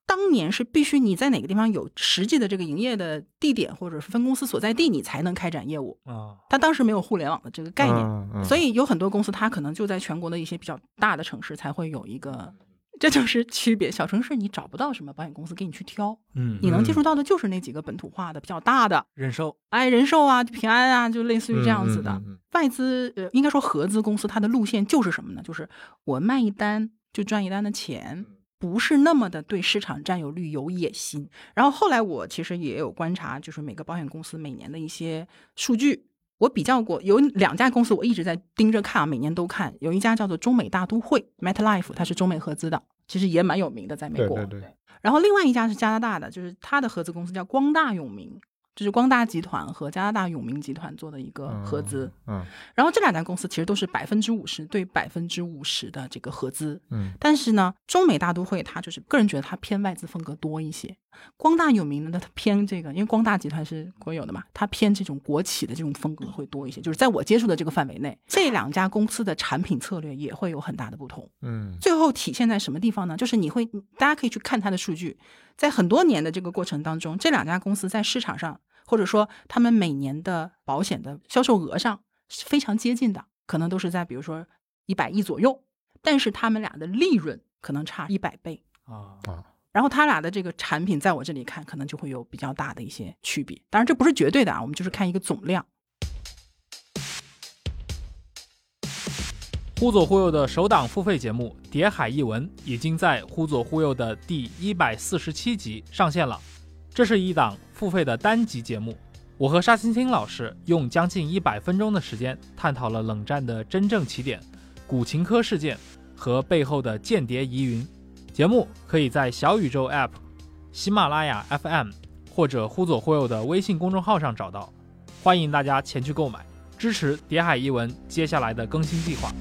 当年是必须你在哪个地方有实际的这个营业的地点或者是分公司所在地，你才能开展业务。啊，它当时没有互联网的这个概念，所以有很多公司它可能就在全国的一些比较大的城市才会有一个这就是区别。小城市你找不到什么保险公司给你去挑，嗯你能接触到的就是那几个本土化的比较大的，人寿，哎，人寿啊、平安啊，就类似于这样子的。外资呃，应该说合资公司，它的路线就是什么呢？就是我卖一单就赚一单的钱，不是那么的对市场占有率有野心。然后后来我其实也有观察，就是每个保险公司每年的一些数据。我比较过，有两家公司我一直在盯着看啊，每年都看。有一家叫做中美大都会 （MetLife），它是中美合资的，其实也蛮有名的，在美国。对对对，然后另外一家是加拿大的，就是它的合资公司叫光大永明，就是光大集团和加拿大永明集团做的一个合资。嗯然后这两家公司其实都是百分之五十对百分之五十的这个合资，嗯但是呢，中美大都会它就是个人觉得它偏外资风格多一些，光大有名的它偏这个，因为光大集团是国有的嘛，它偏这种国企的这种风格会多一些。就是在我接触的这个范围内，这两家公司的产品策略也会有很大的不同。嗯最后体现在什么地方呢？就是你会，大家可以去看它的数据，在很多年的这个过程当中，这两家公司在市场上，或者说他们每年的保险的销售额上是非常接近的，可能都是在比如说一百亿左右，但是他们俩的利润可能差一百倍。啊，啊，然后他俩的这个产品，在我这里看，可能就会有比较大的一些区别。当然，这不是绝对的啊，我们就是看一个总量。忽左忽右的首档付费节目《谍海译文》已经在忽左忽右的第一百四十七集上线了。这是一档付费的单集节目，我和沙青青老师用将近一百分钟的时间，探讨了冷战的真正起点——古琴科事件和背后的间谍疑云。节目可以在小宇宙 App、喜马拉雅 FM 或者忽左忽右的微信公众号上找到，欢迎大家前去购买，支持《谍海译文》接下来的更新计划。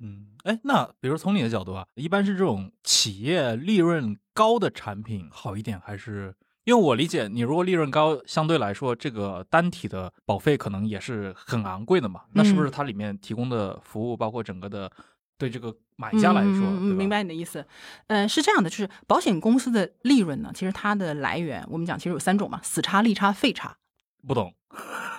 嗯，哎，那比如从你的角度啊，一般是这种企业利润高的产品好一点，还是？因为我理解，你如果利润高，相对来说这个单体的保费可能也是很昂贵的嘛。那是不是它里面提供的服务，包括整个的对这个买家来说，明白你的意思。呃，是这样的，就是保险公司的利润呢，其实它的来源，我们讲其实有三种嘛，死差、利差、费差。不懂，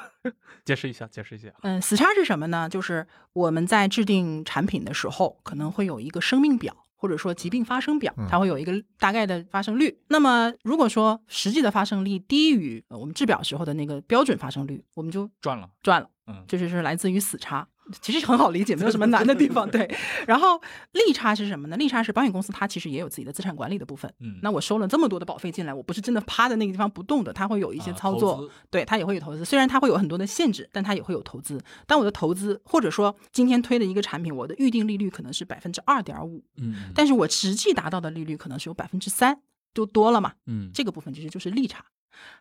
解释一下，解释一下。嗯，死差是什么呢？就是我们在制定产品的时候，可能会有一个生命表。或者说疾病发生表，它会有一个大概的发生率。那么如果说实际的发生率低于呃我们制表时候的那个标准发生率，我们就赚了。赚了。嗯，这就是来自于死差。其实很好理解，没有什么难的地方。对，然后利差是什么呢？利差是保险公司它其实也有自己的资产管理的部分。嗯，那我收了这么多的保费进来，我不是真的趴在那个地方不动的，它会有一些操作，啊、对，它也会有投资。虽然它会有很多的限制，但它也会有投资。但我的投资，或者说今天推的一个产品，我的预定利率可能是百分之二点五，嗯，但是我实际达到的利率可能是有百分之三，就多了嘛。嗯，这个部分其实就是利差。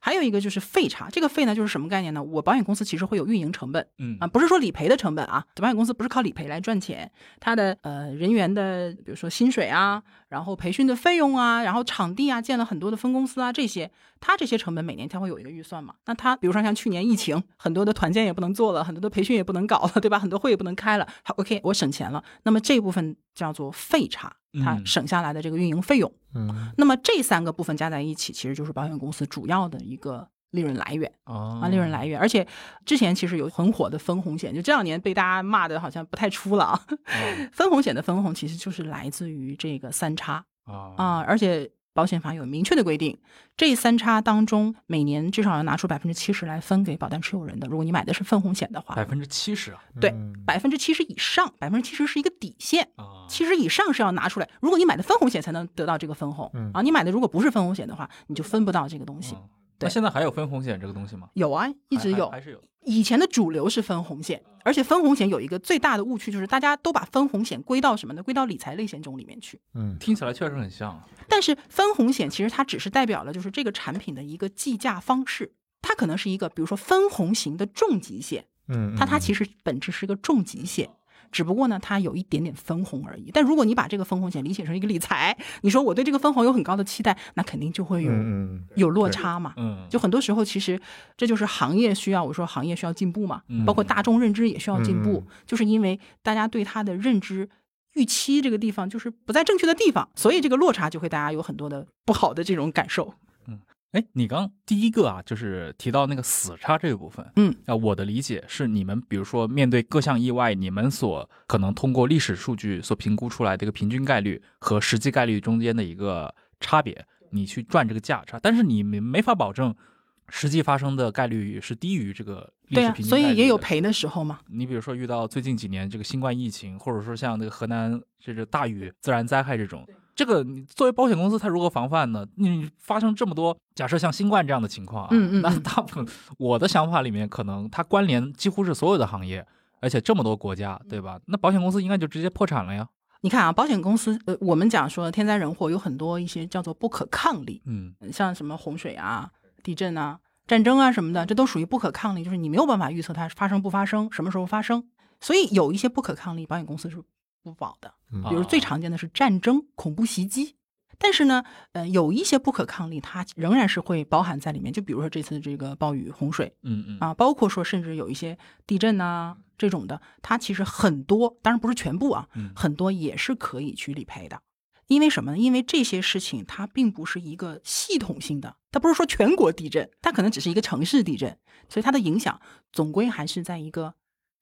还有一个就是费差，这个费呢就是什么概念呢？我保险公司其实会有运营成本，嗯啊，不是说理赔的成本啊，保险公司不是靠理赔来赚钱，它的呃人员的比如说薪水啊，然后培训的费用啊，然后场地啊，建了很多的分公司啊，这些，它这些成本每年它会有一个预算嘛。那它比如说像去年疫情，很多的团建也不能做了，很多的培训也不能搞了，对吧？很多会也不能开了，好，OK，我省钱了，那么这部分叫做费差，它省下来的这个运营费用。嗯，那么这三个部分加在一起，其实就是保险公司主要的一个利润来源哦啊，利润来源。而且之前其实有很火的分红险，就这两年被大家骂的好像不太出了啊。哦 分红险的分红其实就是来自于这个三差啊啊，而且保险法有明确的规定，这三差当中每年至少要拿出百分之七十来分给保单持有人的。如果你买的是分红险的话，百分之七十啊对嗯百分之七十以上，百分之七十是一个底线。啊，七十以上是要拿出来。如果你买的分红险才能得到这个分红、嗯啊，你买的如果不是分红险的话，你就分不到这个东西。嗯对那现在还有分红险这个东西吗？有啊，一直有还还。还是有。以前的主流是分红险，而且分红险有一个最大的误区，就是大家都把分红险归到什么呢？归到理财类险种里面去。嗯听起来确实很像啊。但是分红险其实它只是代表了就是这个产品的一个计价方式，它可能是一个比如说分红型的重疾险，嗯，它它其实实本质是个重疾险，只不过呢，它有一点点分红而已。但如果你把这个分红险理解成一个理财，你说我对这个分红有很高的期待，那肯定就会有、嗯嗯有落差嘛。嗯，就很多时候，其实这就是行业需要。我说行业需要进步嘛，嗯包括大众认知也需要进步，嗯就是因为大家对它的认知。预期这个地方就是不在正确的地方，所以这个落差就会大家有很多的不好的这种感受。哎，你刚第一个啊，就是提到那个死叉这个部分，嗯，啊，我的理解是，你们比如说面对各项意外，你们所可能通过历史数据所评估出来的一个平均概率和实际概率中间的一个差别，你去赚这个价差，但是你没没法保证实际发生的概率是低于这个历对啊，史平均所以也有赔的时候嘛。你比如说遇到最近几年这个新冠疫情，或者说像那个河南这个大雨自然灾害这种，这个你作为保险公司，它如何防范呢？你发生这么多，假设像新冠这样的情况啊，那嗯嗯那大部分我的想法里面，可能它关联几乎是所有的行业，而且这么多国家，对吧？那保险公司应该就直接破产了呀。你看啊，保险公司，呃，我们讲说天灾人祸有很多一些叫做不可抗力，嗯像什么洪水啊、地震啊、战争啊什么的，这都属于不可抗力，就是你没有办法预测它发生不发生，什么时候发生。所以有一些不可抗力，保险公司是不保的。嗯比如最常见的是战争、恐怖袭击。但是呢，呃，有一些不可抗力，它仍然是会包含在里面。就比如说这次这个暴雨、洪水嗯嗯啊，包括说甚至有一些地震呐、这种的，它其实很多，当然不是全部啊，嗯很多也是可以去理赔的。因为什么呢？因为这些事情它并不是一个系统性的，它不是说全国地震，它可能只是一个城市地震，所以它的影响总归还是在一个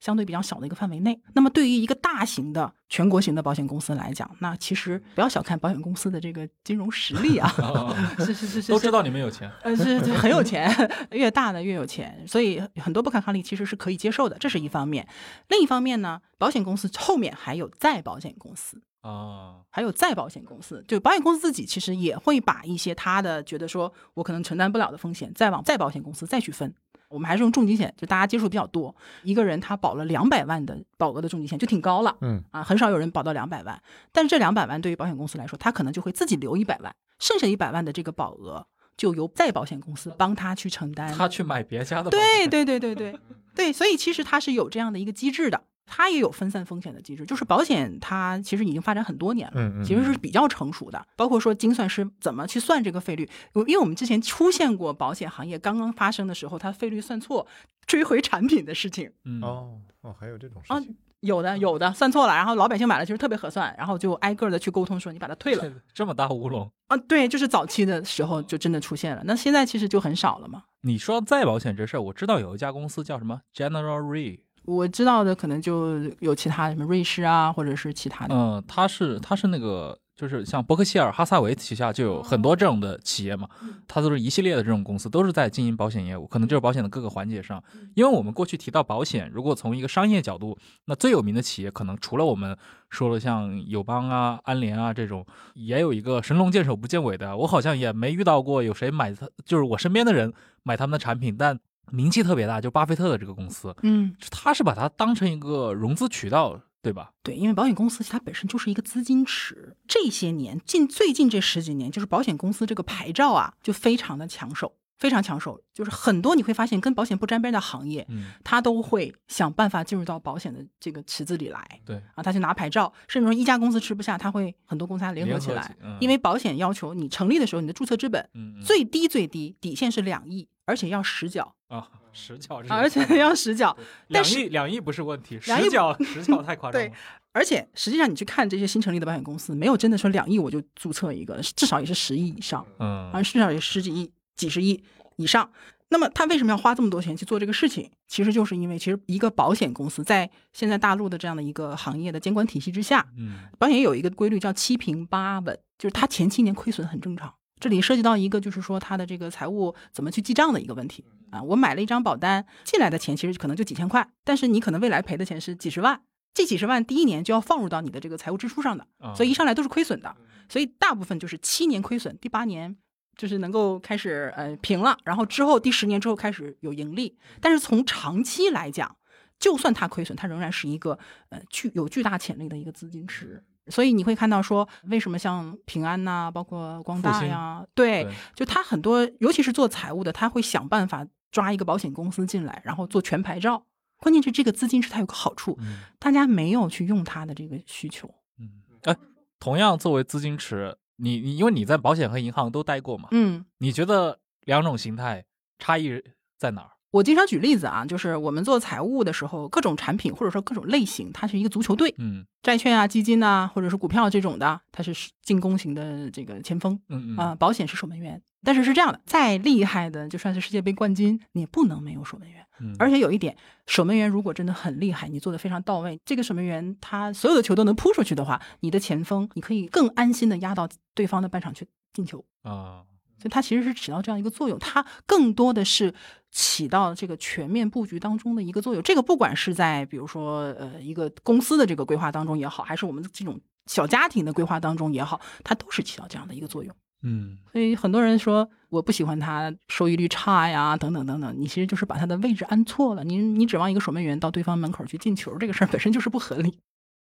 相对比较小的一个范围内。那么对于一个大型的全国型的保险公司来讲，那其实不要小看保险公司的这个金融实力啊，是是是是，都知道你们有钱，呃，是是很有钱，越大的越有钱，所以很多不可抗力其实是可以接受的，这是一方面。另一方面呢，保险公司后面还有再保险公司，啊，还有再保险公司，就保险公司自己其实也会把一些他的觉得说我可能承担不了的风险，再往再保险公司再去分。我们还是用重疾险，就大家接触比较多，一个人他保了两百万的保额的重疾险就挺高了，嗯啊，很少有人保到两百万。但是这两百万对于保险公司来说，他可能就会自己留一百万，剩下一百万的这个保额就由再保险公司帮他去承担。他去买别家的保对险，对对对对对，所以其实它是有这样的一个机制的，它也有分散风险的机制。就是保险它其实已经发展很多年了，嗯嗯其实是比较成熟的。包括说精算师怎么去算这个费率，因为我们之前出现过保险行业刚刚发生的时候，它费率算错、追回产品的事情。嗯哦哦，还有这种啊事情，有的有的算错了，然后老百姓买了其实特别合算，然后就挨个的去沟通说你把它退了这这么大乌龙。啊。对，就是早期的时候就真的出现了，那现在其实就很少了嘛。你说再保险这事儿，我知道有一家公司叫什么 General Re，我知道的可能就有其他什么瑞士啊，或者是其他的。嗯，它是它是那个就是像伯克希尔哈撒韦旗下就有很多这种的企业嘛，它都是一系列的这种公司，都是在经营保险业务，可能就是保险的各个环节上。因为我们过去提到保险，如果从一个商业角度，那最有名的企业可能除了我们说了像友邦啊、安联啊这种，也有一个神龙见首不见尾的，我好像也没遇到过有谁买它，就是我身边的人买他们的产品，但名气特别大，就巴菲特的这个公司，嗯，他是把它当成一个融资渠道，对吧？对，因为保险公司它本身就是一个资金池，这些年近最近这十几年，就是保险公司这个牌照啊，就非常的抢手，非常抢手。就是很多你会发现跟保险不沾边的行业，嗯，它都会想办法进入到保险的这个池子里来对，啊，他去拿牌照，甚至说一家公司吃不下，他会很多公司它联合起来，嗯因为保险要求你成立的时候，你的注册资本嗯嗯最低最低底线是两亿，而且要实缴，啊，实缴是，而且要实缴。两但是亿两亿不是问题，两亿十角十角太夸 张了对。而且实际上，你去看这些新成立的保险公司，没有真的说两亿我就注册一个，至少也是十亿以上，嗯啊，至少也十几亿、几十亿以上。那么他为什么要花这么多钱去做这个事情？其实就是因为，其实一个保险公司在现在大陆的这样的一个行业的监管体系之下，嗯保险业有一个规律叫七平八稳，就是它前七年亏损很正常。这里涉及到一个就是说他的这个财务怎么去记账的一个问题啊。我买了一张保单，进来的钱其实可能就几千块，但是你可能未来赔的钱是几十万，这几十万第一年就要放入到你的这个财务支出上的，啊所以一上来都是亏损的。所以大部分就是七年亏损，第八年就是能够开始呃平了，然后之后第十年之后开始有盈利。但是从长期来讲，就算它亏损，它仍然是一个呃巨有巨大潜力的一个资金池。所以你会看到说，为什么像平安呐、包括光大呀，对，就他很多，尤其是做财务的，他会想办法抓一个保险公司进来，然后做全牌照。关键是这个资金池它有个好处，嗯大家没有去用它的这个需求。嗯，哎，同样作为资金池，你你因为你在保险和银行都待过嘛，嗯，你觉得两种形态差异在哪儿？我经常举例子啊，就是我们做财务的时候，各种产品或者说各种类型，它是一个足球队，嗯债券啊、基金呐、或者是股票这种的，它是进攻型的这个前锋嗯嗯啊、保险是守门员。但是是这样的，再厉害的就算是世界杯冠军，你也不能没有守门员。嗯而且有一点，守门员如果真的很厉害，你做的非常到位，这个守门员他所有的球都能扑出去的话，你的前锋你可以更安心的压到对方的半场去进球。啊，所以它其实是起到这样一个作用，它更多的是起到这个全面布局当中的一个作用。这个不管是在比如说呃一个公司的这个规划当中也好，还是我们这种小家庭的规划当中也好，它都是起到这样的一个作用。嗯所以很多人说我不喜欢它收益率差呀，等等等等，你其实就是把它的位置安错了。你你指望一个守门员到对方门口去进球，这个事儿本身就是不合理。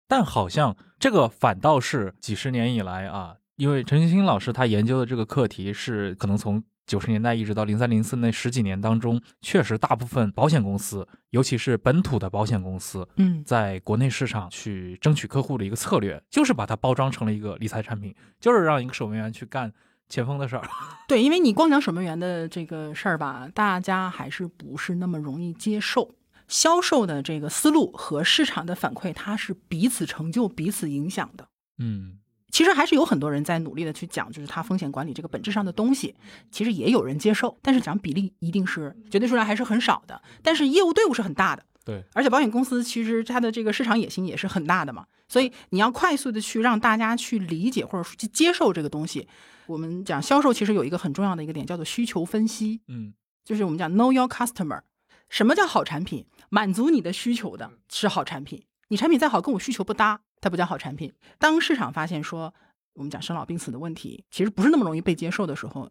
但好像这个反倒是几十年以来啊，因为陈星星老师他研究的这个课题是可能从九十年代一直到零三零四那十几年当中，确实大部分保险公司，尤其是本土的保险公司，嗯，在国内市场去争取客户的一个策略，就是把它包装成了一个理财产品，就是让一个守门员去干前锋的事儿。对，因为你光讲守门员的这个事儿吧，大家还是不是那么容易接受。销售的这个思路和市场的反馈，它是彼此成就、彼此影响的。嗯其实还是有很多人在努力的去讲，就是它风险管理这个本质上的东西，其实也有人接受，但是讲比例一定是绝对数量还是很少的。但是业务队伍是很大的，对，而且保险公司其实它的这个市场野心也是很大的嘛，所以你要快速的去让大家去理解或者去接受这个东西。我们讲销售其实有一个很重要的一个点叫做需求分析，嗯就是我们讲 know your customer。什么叫好产品？满足你的需求的是好产品。你产品再好，跟我需求不搭，它不叫好产品。当市场发现说我们讲生老病死的问题，其实不是那么容易被接受的时候，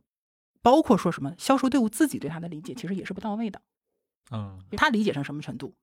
包括说什么销售队伍自己对它的理解，其实也是不到位的。嗯他理解成什么程度，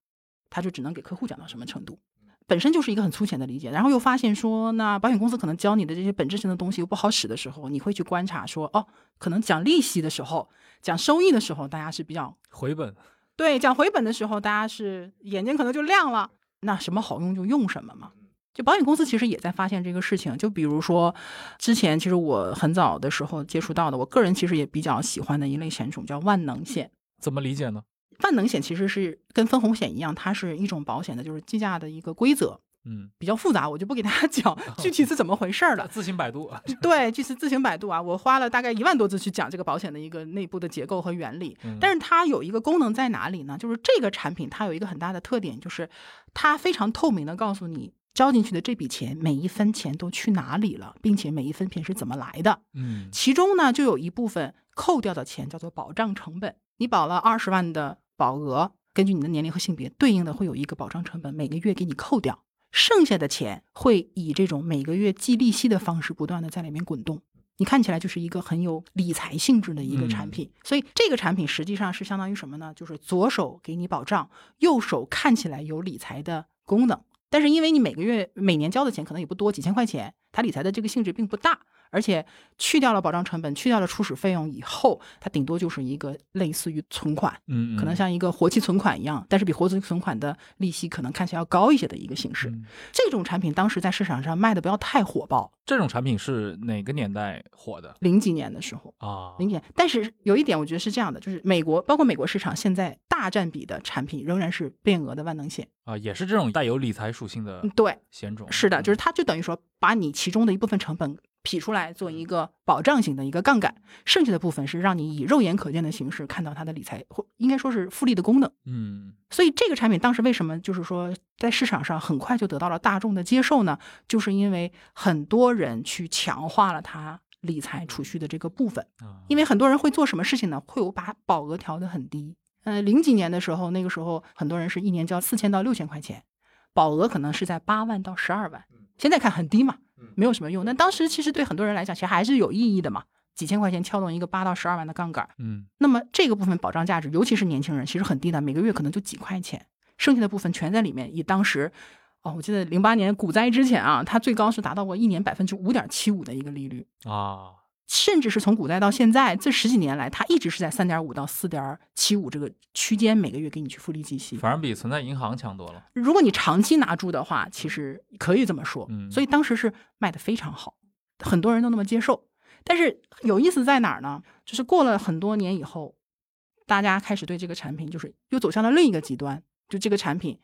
他就只能给客户讲到什么程度，本身就是一个很粗浅的理解。然后又发现说，那保险公司可能教你的这些本质性的东西又不好使的时候，你会去观察说，哦，可能讲利息的时候，讲收益的时候，大家是比较回本。对，讲回本的时候，大家是眼睛可能就亮了。那什么好用就用什么嘛。就保险公司其实也在发现这个事情。就比如说，之前其实我很早的时候接触到的，我个人其实也比较喜欢的一类险种叫万能险。怎么理解呢？万能险其实是跟分红险一样，它是一种保险的，就是计价的一个规则嗯，比较复杂，我就不给大家 讲具体是怎么回事儿了。自行百度。对，就是自行百度啊，我花了大概一万多字去讲这个保险的一个内部的结构和原理。嗯但是它有一个功能在哪里呢？就是这个产品它有一个很大的特点，就是它非常透明的告诉你交进去的这笔钱每一分钱都去哪里了，并且每一分钱是怎么来的。嗯其中呢，就有一部分扣掉的钱叫做保障成本。你保了二十万的保额，根据你的年龄和性别，对应的会有一个保障成本，每个月给你扣掉，剩下的钱会以这种每个月计利息的方式不断的在里面滚动。你看起来就是一个很有理财性质的一个产品，所以这个产品实际上是相当于什么呢？就是左手给你保障，右手看起来有理财的功能。但是因为你每个月每年交的钱可能也不多，几千块钱，它理财的这个性质并不大，而且去掉了保障成本，去掉了初始费用以后，它顶多就是一个类似于存款，嗯，可能像一个活期存款一样，但是比活期存款的利息可能看起来要高一些的一个形式。嗯这种产品当时在市场上卖的不要太火爆，这种产品是哪个年代火的零几年的时候。啊？零几年，但是有一点我觉得是这样的，就是美国包括美国市场现在大占比的产品仍然是变额的万能险。啊，也是这种带有理财属性的嗯，对，险种。是的，就是它就等于说把你其中的一部分成本劈出来做一个保障型的一个杠杆，剩下的部分是让你以肉眼可见的形式看到它的理财或应该说是复利的功能。嗯所以这个产品当时为什么就是说在市场上很快就得到了大众的接受呢？就是因为很多人去强化了它理财储蓄的这个部分。啊，因为很多人会做什么事情呢？会有把保额调得很低。呃，零几年的时候，那个时候很多人是一年交四千到六千块钱，保额可能是在八万到十二万。现在看很低嘛，没有什么用。但当时其实对很多人来讲，其实还是有意义的嘛。几千块钱撬动一个八到十二万的杠杆，嗯那么这个部分保障价值，尤其是年轻人，其实很低的，每个月可能就几块钱，剩下的部分全在里面。以当时，哦，我记得零八年股灾之前啊，它最高是达到过一年百分之五点七五的一个利率。啊，甚至是从古代到现在这十几年来，它一直是在三点五到四点七五这个区间，每个月给你去复利计息。反而比存在银行强多了。如果你长期拿住的话，其实可以这么说。嗯所以当时是卖的非常好，很多人都那么接受。但是有意思在哪儿呢？就是过了很多年以后，大家开始对这个产品就是又走向了另一个极端，就这个产品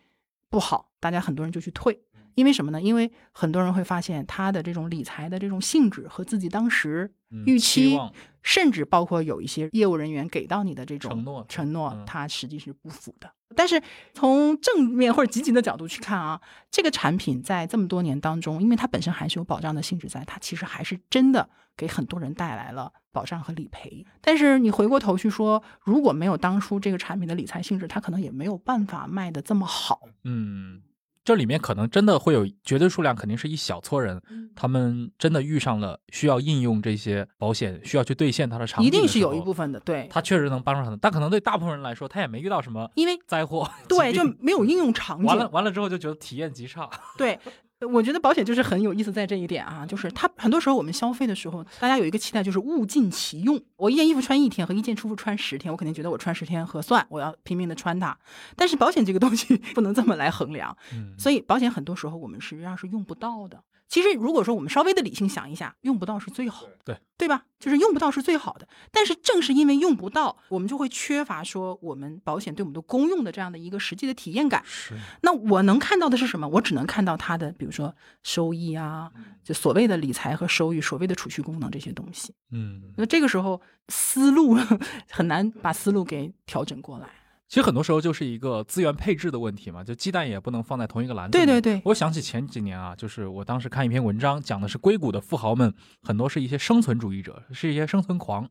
不好，大家很多人就去退。因为什么呢？因为很多人会发现它的这种理财的这种性质和自己当时嗯预期甚至包括有一些业务人员给到你的这种承诺承诺嗯，它实际是不符的。但是从正面或者积极的角度去看啊，这个产品在这么多年当中，因为它本身还是有保障的性质在，它其实还是真的给很多人带来了保障和理赔。但是你回过头去说，如果没有当初这个产品的理财性质，它可能也没有办法卖的这么好。嗯，这里面可能真的会有绝对数量，肯定是一小撮人，他们真的遇上了需要应用这些保险，需要去兑现它的场景一定是有一部分的，对，他确实能帮助他们，但可能对大部分人来说，他也没遇到什么因为灾祸，对就没有应用场景。完了完了之后就觉得体验极差。对，我觉得保险就是很有意思在这一点啊，就是它很多时候我们消费的时候，大家有一个期待就是物尽其用。我一件衣服穿一天和一件衣服穿十天，我肯定觉得我穿十天合算，我要拼命的穿它。但是保险这个东西 不能这么来衡量，嗯，所以保险很多时候我们实际上是用不到的。其实如果说我们稍微的理性想一下，用不到是最好的，对对吧？就是用不到是最好的。但是正是因为用不到，我们就会缺乏说我们保险对我们的公用的这样的一个实际的体验感。是那我能看到的是什么？我只能看到它的，比如说收益啊，就所谓的理财和收益，所谓的储蓄功能这些东西。嗯，那这个时候思路 很难把思路给调整过来。其实很多时候就是一个资源配置的问题嘛，就鸡蛋也不能放在同一个篮子里。对对对我想起前几年啊，就是我当时看一篇文章，讲的是硅谷的富豪们很多是一些生存主义者，是一些生存狂。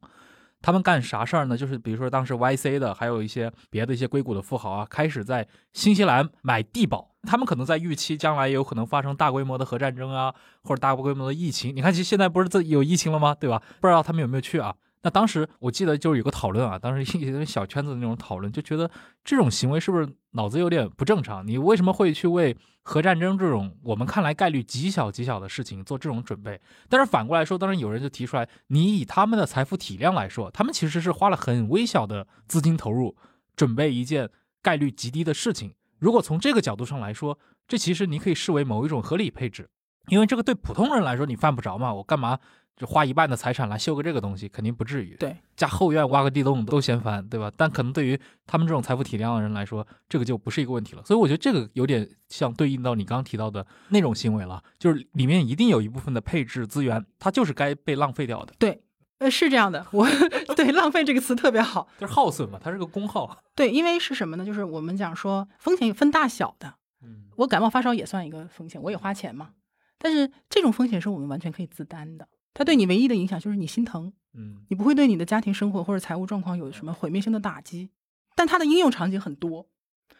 他们干啥事儿呢？就是比如说当时 YC 的，还有一些别的一些硅谷的富豪啊，开始在新西兰买地堡。他们可能在预期将来也有可能发生大规模的核战争啊，或者大规模的疫情。你看，其实现在不是这有疫情了吗？对吧？不知道他们有没有去啊？那当时我记得就是有个讨论啊，当时一些小圈子的那种讨论，就觉得这种行为是不是脑子有点不正常？你为什么会去为核战争这种我们看来概率极小极小的事情做这种准备？但是反过来说，当然有人就提出来，你以他们的财富体量来说，他们其实是花了很微小的资金投入，准备一件概率极低的事情。如果从这个角度上来说，这其实你可以视为某一种合理配置，因为这个对普通人来说你犯不着嘛，我干嘛？就花一半的财产来修个这个东西，肯定不至于。对，家后院挖个地洞都嫌烦，对吧？但可能对于他们这种财富体量的人来说，这个就不是一个问题了。所以我觉得这个有点像对应到你刚刚提到的那种行为了，就是里面一定有一部分的配置资源，它就是该被浪费掉的，对，呃，是这样的。我 对“浪费”这个词特别好。就是耗损嘛，它是个功耗。对，因为是什么呢？就是我们讲说风险有分大小的。嗯我感冒发烧也算一个风险，我也花钱嘛。但是这种风险是我们完全可以自担的。它对你唯一的影响就是你心疼，嗯。你不会对你的家庭生活或者财务状况有什么毁灭性的打击，但它的应用场景很多，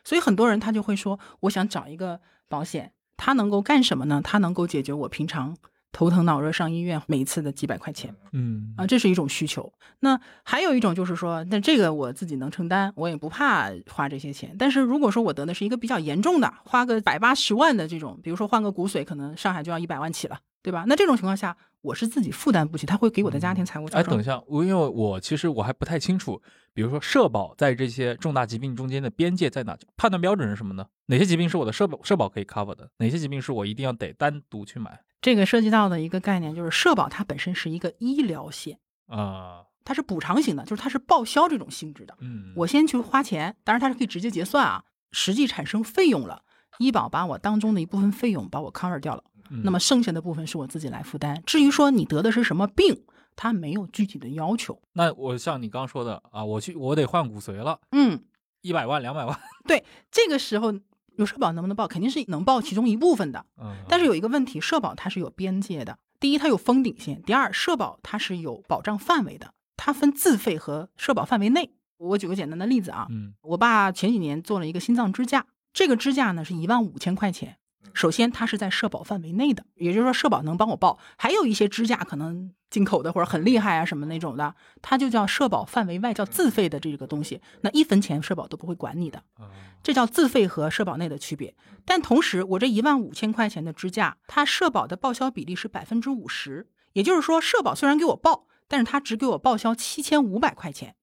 所以很多人他就会说，我想找一个保险，它能够干什么呢？它能够解决我平常头疼脑热上医院每一次的几百块钱嗯啊，这是一种需求。那还有一种就是说，那这个我自己能承担，我也不怕花这些钱。但是如果说我得的是一个比较严重的，花个百八十万的这种，比如说换个骨髓，可能上海就要一百万起了，对吧？那这种情况下，我是自己负担不起，他会给我的家庭财务造哎，成等一下，我因为我其实我还不太清楚，比如说社保在这些重大疾病中间的边界在哪？判断标准是什么呢？哪些疾病是我的社保社保可以 cover 的？哪些疾病是我一定要得单独去买这个涉及到的一个概念就是社保，它本身是一个医疗险，啊？它是补偿型的，就是它是报销这种性质的。嗯，我先去花钱，当然它是可以直接结算啊，实际产生费用了，医保把我当中的一部分费用把我 cover 掉了，嗯那么剩下的部分是我自己来负担。至于说你得的是什么病，它没有具体的要求。那我像你刚刚说的啊，我去我得换骨髓了，嗯，一百万两百万，对这个时候有社保能不能报？肯定是能报其中一部分的。嗯，但是有一个问题，社保它是有边界的。第一，它有封顶线；第二，社保它是有保障范围的，它分自费和社保范围内。我举个简单的例子啊，嗯我爸前几年做了一个心脏支架，这个支架呢是一万五千块钱。首先，它是在社保范围内的，也就是说社保能帮我报。还有一些支架可能进口的或者很厉害啊什么那种的，它就叫社保范围外，叫自费的这个东西，那一分钱社保都不会管你的。啊这叫自费和社保内的区别。但同时，我这一万五千块钱的支架，它社保的报销比例是百分之五十，也就是说，社保虽然给我报，但是它只给我报销七千五百块钱，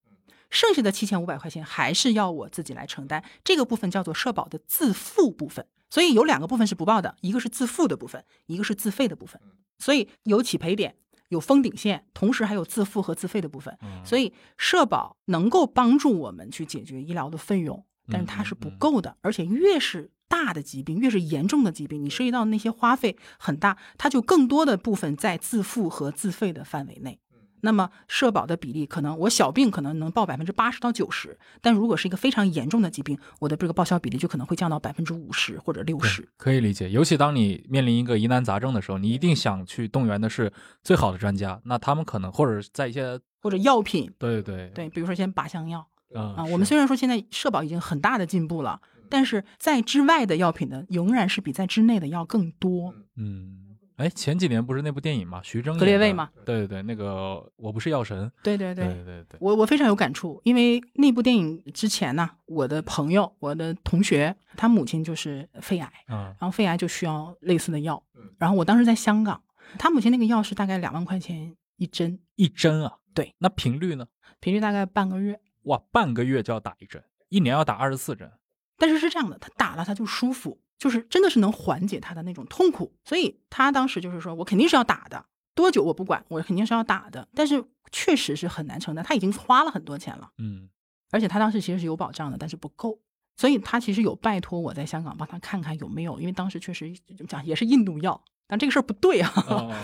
剩下的七千五百块钱还是要我自己来承担。这个部分叫做社保的自付部分。所以有两个部分是不报的，一个是自付的部分，一个是自费的部分。所以有起赔点，有封顶线，同时还有自付和自费的部分。嗯所以社保能够帮助我们去解决医疗的费用，但是它是不够的，而且越是大的疾病，越是严重的疾病，你涉及到那些花费很大，它就更多的部分在自付和自费的范围内。那么社保的比例可能我小病可能能报百分之八十到九十，但如果是一个非常严重的疾病，我的这个报销比例就可能会降到百分之五十或者六十。可以理解，尤其当你面临一个疑难杂症的时候，你一定想去动员的是最好的专家，那他们可能或者在一些或者药品，对对对，比如说先靶向药啊啊，我们虽然说现在社保已经很大的进步了，但是在之外的药品呢，仍然是比在之内的要更多。嗯。哎，前几年不是那部电影吗，徐峥格列卫嘛，对对对，那个我不是药神，对对对。对对，我我非常有感触，因为那部电影之前呢，我的朋友、我的同学，他母亲就是肺癌，嗯，然后肺癌就需要类似的药，然后我当时在香港，他母亲那个药是大概两万块钱一针，一针啊，对，那频率呢？频率大概半个月，哇，半个月就要打一针，一年要打二十四针，但是是这样的，他打了他就舒服。就是真的是能缓解他的那种痛苦，所以他当时就是说我肯定是要打的，多久我不管，我肯定是要打的。但是确实是很难承担，他已经花了很多钱了，嗯，而且他当时其实是有保障的，但是不够，所以他其实有拜托我在香港帮他看看有没有，因为当时确实讲也是印度药，但这个事儿不对啊，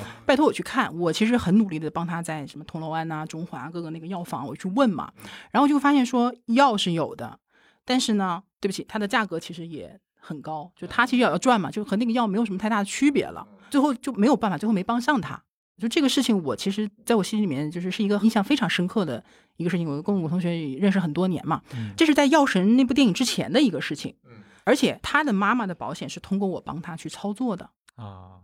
拜托我去看，我其实很努力的帮他在什么铜锣湾呐、中华各个那个药房我去问嘛，然后就发现说药是有的，但是呢，对不起，它的价格其实也。很高，就他其实也要赚嘛，就和那个药没有什么太大的区别了。最后就没有办法，最后没帮上他。就这个事情，我其实在我心里面就是是一个印象非常深刻的一个事情。我跟我同学认识很多年嘛，这是在《药神》那部电影之前的一个事情。而且他的妈妈的保险是通过我帮他去操作的啊，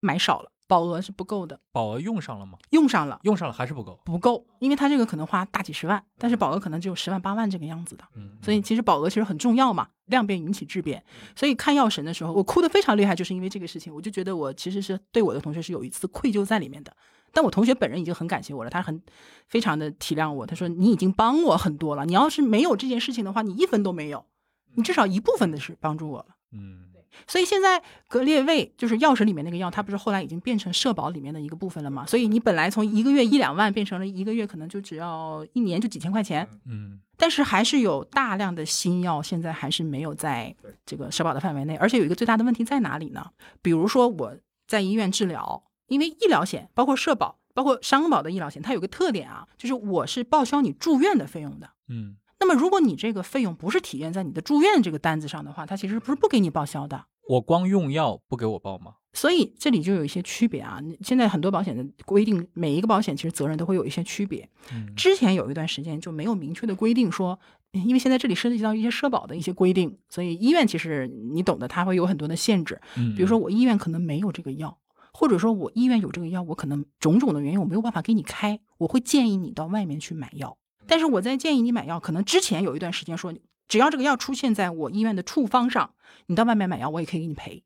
买少了。保额是不够的，保额用上了吗？用上了，用上了还是不够，不够，因为他这个可能花大几十万，但是保额可能只有十万八万这个样子的，嗯，所以其实保额其实很重要嘛，量变引起质变，所以看药神的时候，我哭得非常厉害，就是因为这个事情，我就觉得我其实是对我的同学是有一次愧疚在里面的，但我同学本人已经很感谢我了，他很非常的体谅我，他说你已经帮我很多了，你要是没有这件事情的话，你一分都没有，你至少一部分的是帮助我了，嗯。所以现在格列卫就是药神里面那个药，它不是后来已经变成社保里面的一个部分了吗？所以你本来从一个月一两万变成了一个月可能就只要一年就几千块钱，嗯，但是还是有大量的新药现在还是没有在这个社保的范围内，而且有一个最大的问题在哪里呢？比如说我在医院治疗，因为医疗险包括社保包括商保的医疗险，它有个特点啊，就是我是报销你住院的费用的，嗯。那么，如果你这个费用不是体现在你的住院这个单子上的话，它其实不是不给你报销的。我光用药不给我报吗？所以这里就有一些区别啊。现在很多保险的规定，每一个保险其实责任都会有一些区别。之前有一段时间就没有明确的规定说，因为现在这里涉及到一些社保的一些规定，所以医院其实你懂的，它会有很多的限制。嗯，比如说我医院可能没有这个药，或者说我医院有这个药，我可能种种的原因我没有办法给你开，我会建议你到外面去买药。但是我在建议你买药，可能之前有一段时间说，只要这个药出现在我医院的处方上，你到外面买药我也可以给你赔。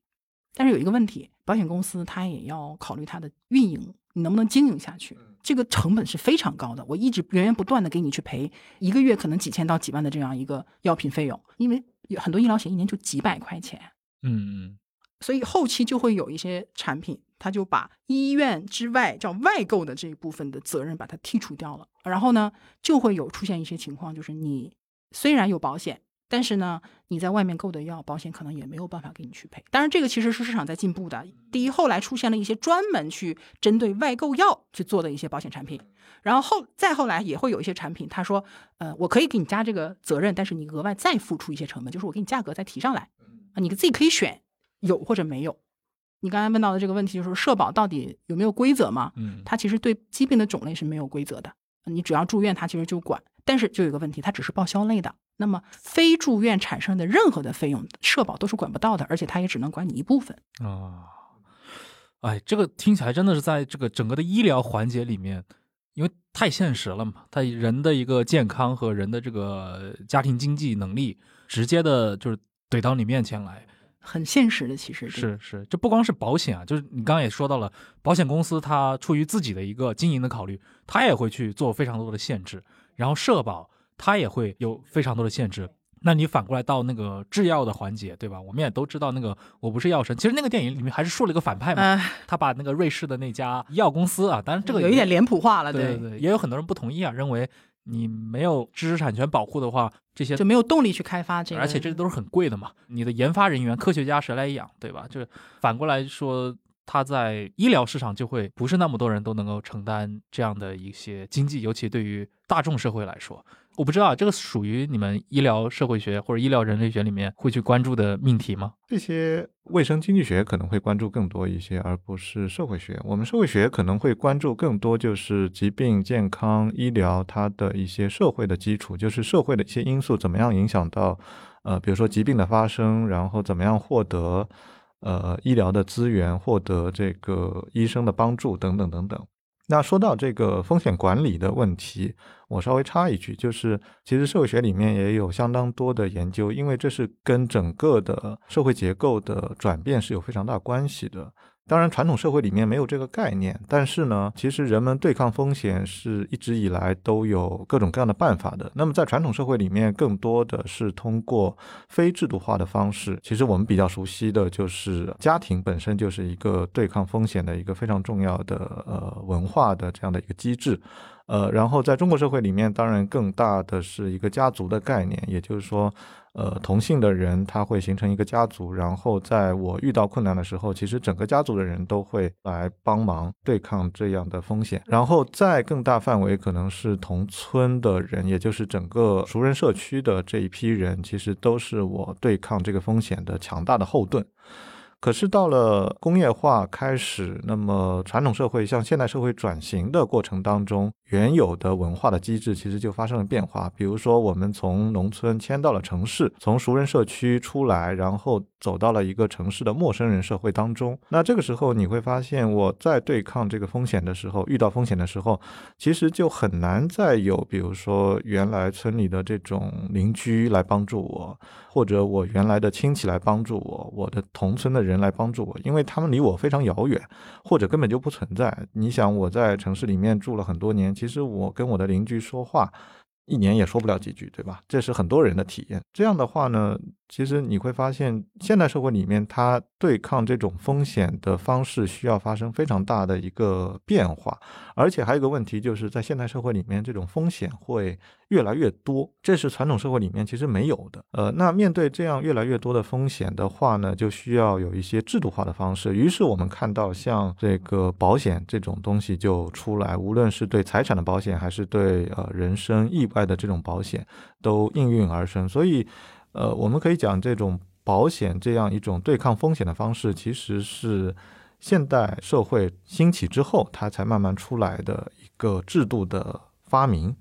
但是有一个问题，保险公司它也要考虑它的运营，你能不能经营下去？这个成本是非常高的。我一直源源不断的给你去赔，一个月可能几千到几万的这样一个药品费用，因为有很多医疗险一年就几百块钱。嗯嗯。所以后期就会有一些产品，他就把医院之外叫外购的这一部分的责任把它剔除掉了。然后呢，就会有出现一些情况，就是你虽然有保险，但是呢，你在外面购的药，保险可能也没有办法给你去赔。当然，这个其实是市场在进步的。第一，后来出现了一些专门去针对外购药去做的一些保险产品。然后后再后来也会有一些产品，他说，呃，我可以给你加这个责任，但是你额外再付出一些成本，就是我给你价格再提上来啊，你自己可以选。有或者没有，你刚才问到的这个问题就是社保到底有没有规则吗？嗯，它其实对疾病的种类是没有规则的，你只要住院，它其实就管。但是就有一个问题，它只是报销类的，那么非住院产生的任何的费用，社保都是管不到的，而且它也只能管你一部分啊。哎，这个听起来真的是在这个整个的医疗环节里面，因为太现实了嘛，它人的一个健康和人的这个家庭经济能力，直接的就是怼到你面前来。很现实的，其实是是，这不光是保险啊，就是你刚刚也说到了，保险公司它出于自己的一个经营的考虑，它也会去做非常多的限制，然后社保它也会有非常多的限制。那你反过来到那个制药的环节，对吧？我们也都知道那个我不是药神，其实那个电影里面还是树了一个反派嘛，他把那个瑞士的那家医药公司啊，当然这个有一点脸谱化了，对对对，也有很多人不同意啊，认为。你没有知识产权保护的话，这些就没有动力去开发这个，而且这都是很贵的嘛。你的研发人员、科学家谁来养，对吧？就是反过来说，它在医疗市场就会不是那么多人都能够承担这样的一些经济，尤其对于大众社会来说，我不知道这个属于你们医疗社会学或者医疗人类学里面会去关注的命题吗？这些卫生经济学可能会关注更多一些，而不是社会学。我们社会学可能会关注更多就是疾病、健康、医疗它的一些社会的基础，就是社会的一些因素怎么样影响到，呃，比如说疾病的发生，然后怎么样获得。呃，医疗的资源，获得这个医生的帮助等等等等。那说到这个风险管理的问题，我稍微插一句，就是其实社会学里面也有相当多的研究，因为这是跟整个的社会结构的转变是有非常大关系的。当然，传统社会里面没有这个概念，但是呢，其实人们对抗风险是一直以来都有各种各样的办法的。那么，在传统社会里面，更多的是通过非制度化的方式。其实我们比较熟悉的就是家庭本身就是一个对抗风险的一个非常重要的呃文化的这样的一个机制。呃，然后在中国社会里面，当然更大的是一个家族的概念，也就是说。呃，同性的人他会形成一个家族，然后在我遇到困难的时候，其实整个家族的人都会来帮忙对抗这样的风险。然后再更大范围，可能是同村的人，也就是整个熟人社区的这一批人，其实都是我对抗这个风险的强大的后盾。可是到了工业化开始，那么传统社会向现代社会转型的过程当中，原有的文化的机制其实就发生了变化。比如说，我们从农村迁到了城市，从熟人社区出来，然后走到了一个城市的陌生人社会当中。那这个时候，你会发现，我在对抗这个风险的时候，遇到风险的时候，其实就很难再有，比如说原来村里的这种邻居来帮助我。或者我原来的亲戚来帮助我，我的同村的人来帮助我，因为他们离我非常遥远，或者根本就不存在。你想我在城市里面住了很多年，其实我跟我的邻居说话，一年也说不了几句，对吧？这是很多人的体验。这样的话呢？其实你会发现，现代社会里面，它对抗这种风险的方式需要发生非常大的一个变化，而且还有一个问题，就是在现代社会里面，这种风险会越来越多，这是传统社会里面其实没有的。呃，那面对这样越来越多的风险的话呢，就需要有一些制度化的方式。于是我们看到，像这个保险这种东西就出来，无论是对财产的保险，还是对呃人身意外的这种保险，都应运而生。所以。呃，我们可以讲这种保险这样一种对抗风险的方式，其实是现代社会兴起之后，它才慢慢出来的一个制度的发明。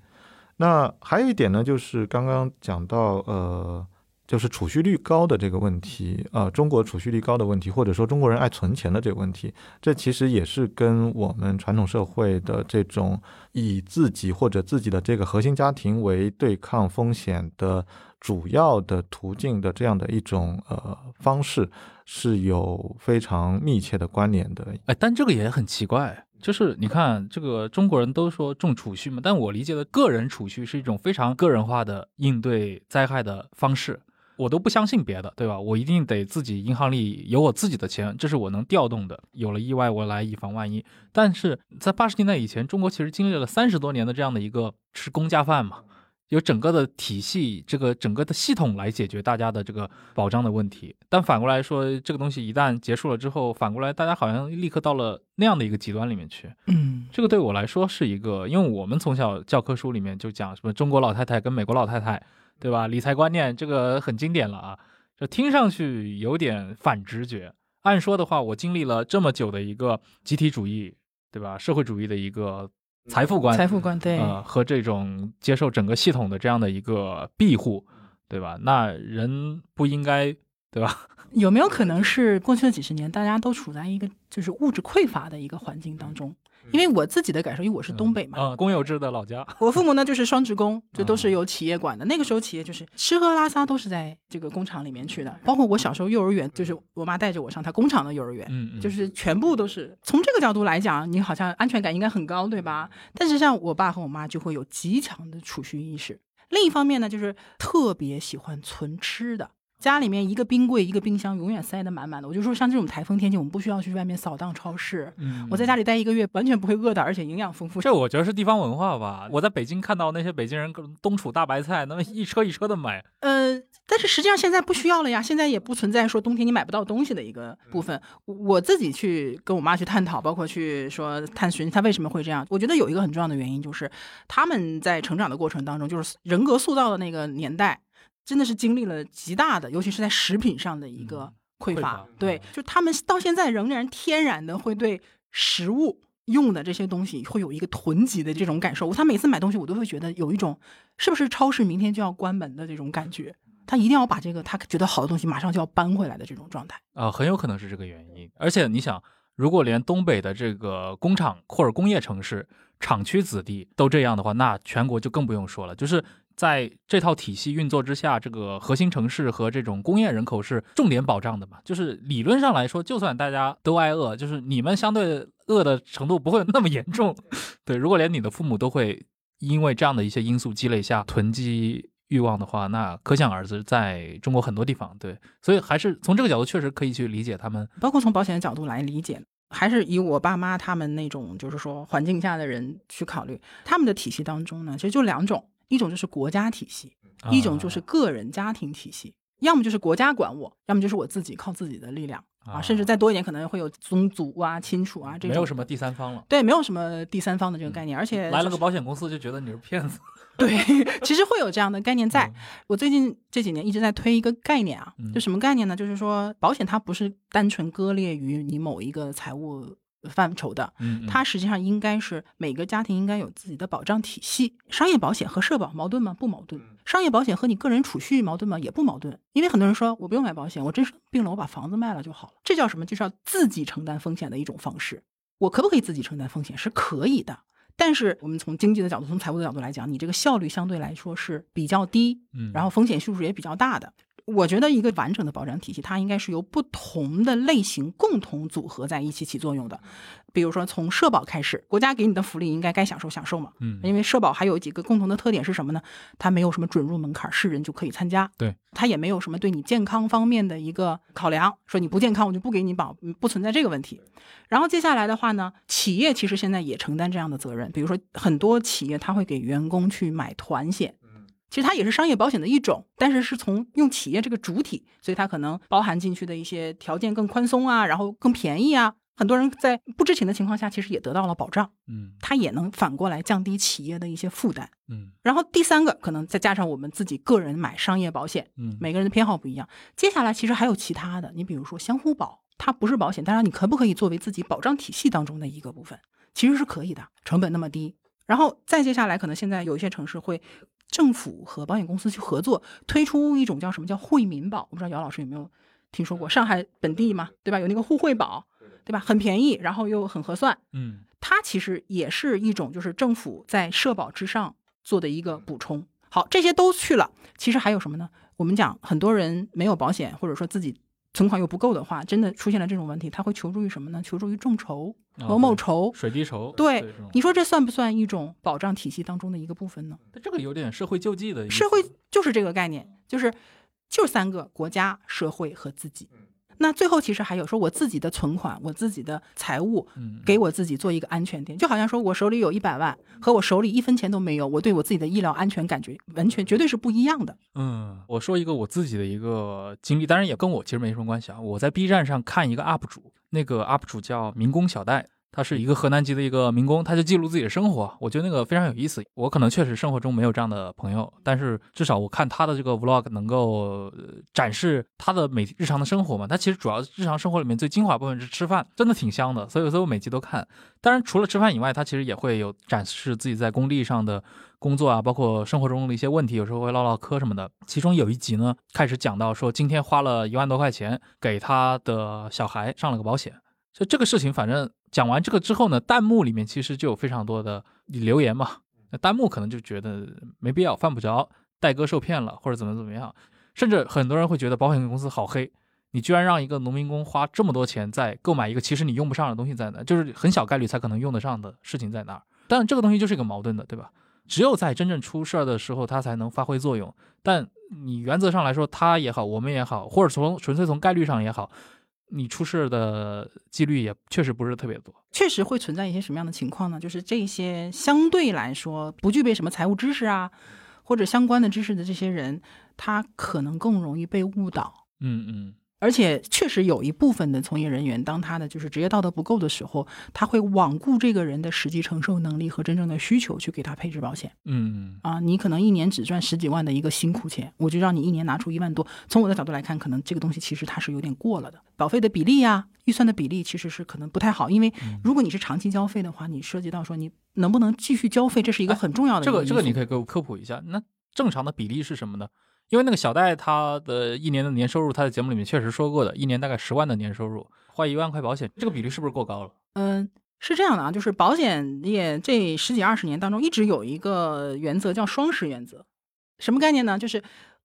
那还有一点呢，就是刚刚讲到，呃。就是储蓄率高的这个问题，呃，中国储蓄率高的问题，或者说中国人爱存钱的这个问题，这其实也是跟我们传统社会的这种以自己或者自己的这个核心家庭为对抗风险的主要的途径的这样的一种呃方式是有非常密切的关联的。哎，但这个也很奇怪，就是你看这个中国人都说重储蓄嘛，但我理解的个人储蓄是一种非常个人化的应对灾害的方式。我都不相信别的，对吧？我一定得自己银行里有我自己的钱，这是我能调动的。有了意外，我来以防万一。但是在八十年代以前，中国其实经历了三十多年的这样的一个吃公家饭嘛，有整个的体系，这个整个的系统来解决大家的这个保障的问题。但反过来说，这个东西一旦结束了之后，反过来大家好像立刻到了那样的一个极端里面去。嗯，这个对我来说是一个，因为我们从小教科书里面就讲什么中国老太太跟美国老太太。对吧？理财观念这个很经典了啊，这听上去有点反直觉。按说的话，我经历了这么久的一个集体主义，对吧？社会主义的一个财富观，财富观对，呃，和这种接受整个系统的这样的一个庇护，对吧？那人不应该，对吧？有没有可能是过去的几十年，大家都处在一个就是物质匮乏的一个环境当中？因为我自己的感受，因为我是东北嘛，啊，公有制的老家，我父母呢就是双职工，就都是有企业管的。那个时候企业就是吃喝拉撒都是在这个工厂里面去的，包括我小时候幼儿园，就是我妈带着我上她工厂的幼儿园，嗯，就是全部都是从这个角度来讲，你好像安全感应该很高，对吧？但是像我爸和我妈就会有极强的储蓄意识。另一方面呢，就是特别喜欢存吃的。家里面一个冰柜一个冰箱永远塞得满满的。我就说像这种台风天气，我们不需要去外面扫荡超市，嗯我在家里待一个月完全不会饿的，而且营养丰富。这我觉得是地方文化吧。我在北京看到那些北京人冬储大白菜，那么一车一车的买，呃，但是实际上现在不需要了呀，现在也不存在说冬天你买不到东西的一个部分。我自己去跟我妈去探讨，包括去说探寻她为什么会这样。我觉得有一个很重要的原因就是他们在成长的过程当中，就是人格塑造的那个年代，真的是经历了极大的，尤其是在食品上的一个匮乏。对嗯，就他们到现在仍然天然的会对食物。用的这些东西会有一个囤积的这种感受，他每次买东西我都会觉得有一种是不是超市明天就要关门的这种感觉。他一定要把这个他觉得好的东西马上就要搬回来的这种状态。啊、很有可能是这个原因。而且你想，如果连东北的这个工厂或者工业城市厂区子弟都这样的话，那全国就更不用说了。就是在这套体系运作之下，这个核心城市和这种工业人口是重点保障的嘛？就是理论上来说，就算大家都挨饿，就是你们相对饿的程度不会那么严重。对，如果连你的父母都会因为这样的一些因素积累下囤积欲望的话，那可想而知，在中国很多地方，对，所以还是从这个角度确实可以去理解他们。包括从保险的角度来理解，还是以我爸妈他们那种就是说环境下的人去考虑，他们的体系当中呢，其实就两种，一种就是国家体系，一种就是个人家庭体系。要么就是国家管我，要么就是我自己靠自己的力量啊，啊甚至再多一点，可能会有宗族啊、亲属啊这种。没有什么第三方了。对，没有什么第三方的这个概念，而且来了个保险公司就觉得你是骗子，对，其实会有这样的概念在。嗯我最近这几年一直在推一个概念啊嗯，就什么概念呢？就是说保险它不是单纯割裂于你某一个财务范畴的，嗯，它实际上应该是每个家庭应该有自己的保障体系。商业保险和社保矛盾吗？不矛盾。商业保险和你个人储蓄矛盾吗？也不矛盾。因为很多人说我不用买保险，我真是病了，我把房子卖了就好了。这叫什么？就是要自己承担风险的一种方式。我可不可以自己承担风险？是可以的。但是我们从经济的角度，从财务的角度来讲，你这个效率相对来说是比较低，嗯，然后风险系数也比较大的。我觉得一个完整的保障体系，它应该是由不同的类型共同组合在一起起作用的。比如说从社保开始，国家给你的福利应该该享受享受嘛。嗯，因为社保还有几个共同的特点是什么呢？它没有什么准入门槛，是人就可以参加。对，它也没有什么对你健康方面的一个考量，说你不健康我就不给你保，嗯不存在这个问题。然后接下来的话呢，企业其实现在也承担这样的责任，比如说很多企业它会给员工去买团险。其实它也是商业保险的一种，但是是从用企业这个主体，所以它可能包含进去的一些条件更宽松啊，然后更便宜啊。很多人在不知情的情况下，其实也得到了保障，嗯它也能反过来降低企业的一些负担。嗯然后第三个，可能再加上我们自己个人买商业保险，嗯，每个人的偏好不一样。接下来其实还有其他的，你比如说相互保，它不是保险，但是你可不可以作为自己保障体系当中的一个部分，其实是可以的，成本那么低。然后再接下来，可能现在有一些城市会政府和保险公司去合作，推出一种叫什么叫惠民保，我不知道姚老师有没有听说过？上海本地嘛，对吧？有那个互惠保，对吧？很便宜，然后又很合算。嗯它其实也是一种就是政府在社保之上做的一个补充。好，这些都去了，其实还有什么呢？我们讲很多人没有保险，或者说自己存款又不够的话，真的出现了这种问题，他会求助于什么呢？求助于众筹、哦某某对筹。水滴筹，对你说这算不算一种保障体系当中的一个部分呢？这个有点社会救济的意思社会就是这个概念，就是就三个国家、社会和自己。那最后其实还有说我自己的存款，我自己的财务，嗯给我自己做一个安全垫，就好像说我手里有一百万和我手里一分钱都没有，我对我自己的医疗安全感觉完全绝对是不一样的。嗯，我说一个我自己的一个经历，当然也跟我其实没什么关系啊。我在 B 站上看一个 UP 主，那个 UP 主叫民工小戴，他是一个河南籍的一个民工，他就记录自己的生活，我觉得那个非常有意思。我可能确实生活中没有这样的朋友，但是至少我看他的这个 Vlog 能够呃展示他的每日常的生活嘛。他其实主要日常生活里面最精华部分是吃饭，真的挺香的，所以所以我每集都看。当然除了吃饭以外，他其实也会有展示自己在工地上的工作啊，包括生活中的一些问题，有时候会唠唠嗑什么的。其中有一集呢，开始讲到说今天花了一万多块钱给他的小孩上了个保险。就这个事情，反正讲完这个之后呢，弹幕里面其实就有非常多的留言嘛。那弹幕可能就觉得没必要，犯不着，戴哥受骗了，或者怎么怎么样。甚至很多人会觉得保险公司好黑，你居然让一个农民工花这么多钱在购买一个其实你用不上的东西在哪，就是很小概率才可能用得上的事情在哪儿。但这个东西就是一个矛盾的，对吧？只有在真正出事儿的时候，它才能发挥作用。但你原则上来说，它也好，我们也好，或者从纯粹从概率上也好，你出事的几率也确实不是特别多。确实会存在一些什么样的情况呢？就是这些相对来说不具备什么财务知识啊，或者相关的知识的这些人，他可能更容易被误导。嗯嗯。而且确实有一部分的从业人员，当他的就是职业道德不够的时候，他会罔顾这个人的实际承受能力和真正的需求去给他配置保险。嗯啊，你可能一年只赚十几万的一个辛苦钱，我就让你一年拿出一万多。从我的角度来看，可能这个东西其实它是有点过了的。保费的比例呀，预算的比例其实是可能不太好，因为如果你是长期交费的话，你涉及到说你能不能继续交费，这是一个很重要的。这个这个你可以给我科普一下，那正常的比例是什么呢？因为那个小戴他的一年的年收入，他在节目里面确实说过的，一年大概十万的年收入，花一万块保险，这个比例是不是过高了？嗯，是这样的啊，就是保险业这十几二十年当中，一直有一个原则叫双十原则，什么概念呢？就是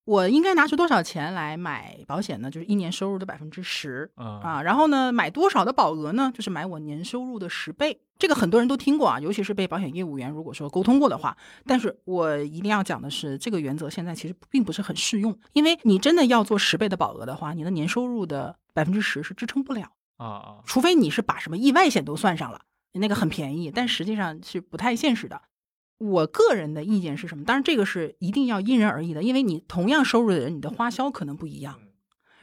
我应该拿出多少钱来买保险呢？就是一年收入的百分之十啊，然后呢，买多少的保额呢？就是买我年收入的十倍。这个很多人都听过啊，尤其是被保险业务员如果说沟通过的话。但是我一定要讲的是，这个原则现在其实并不是很适用，因为你真的要做十倍的保额的话，你的年收入的百分之十是支撑不了啊啊，除非你是把什么意外险都算上了，那个很便宜，但实际上是不太现实的。我个人的意见是什么？当然这个是一定要因人而异的，因为你同样收入的人，你的花销可能不一样。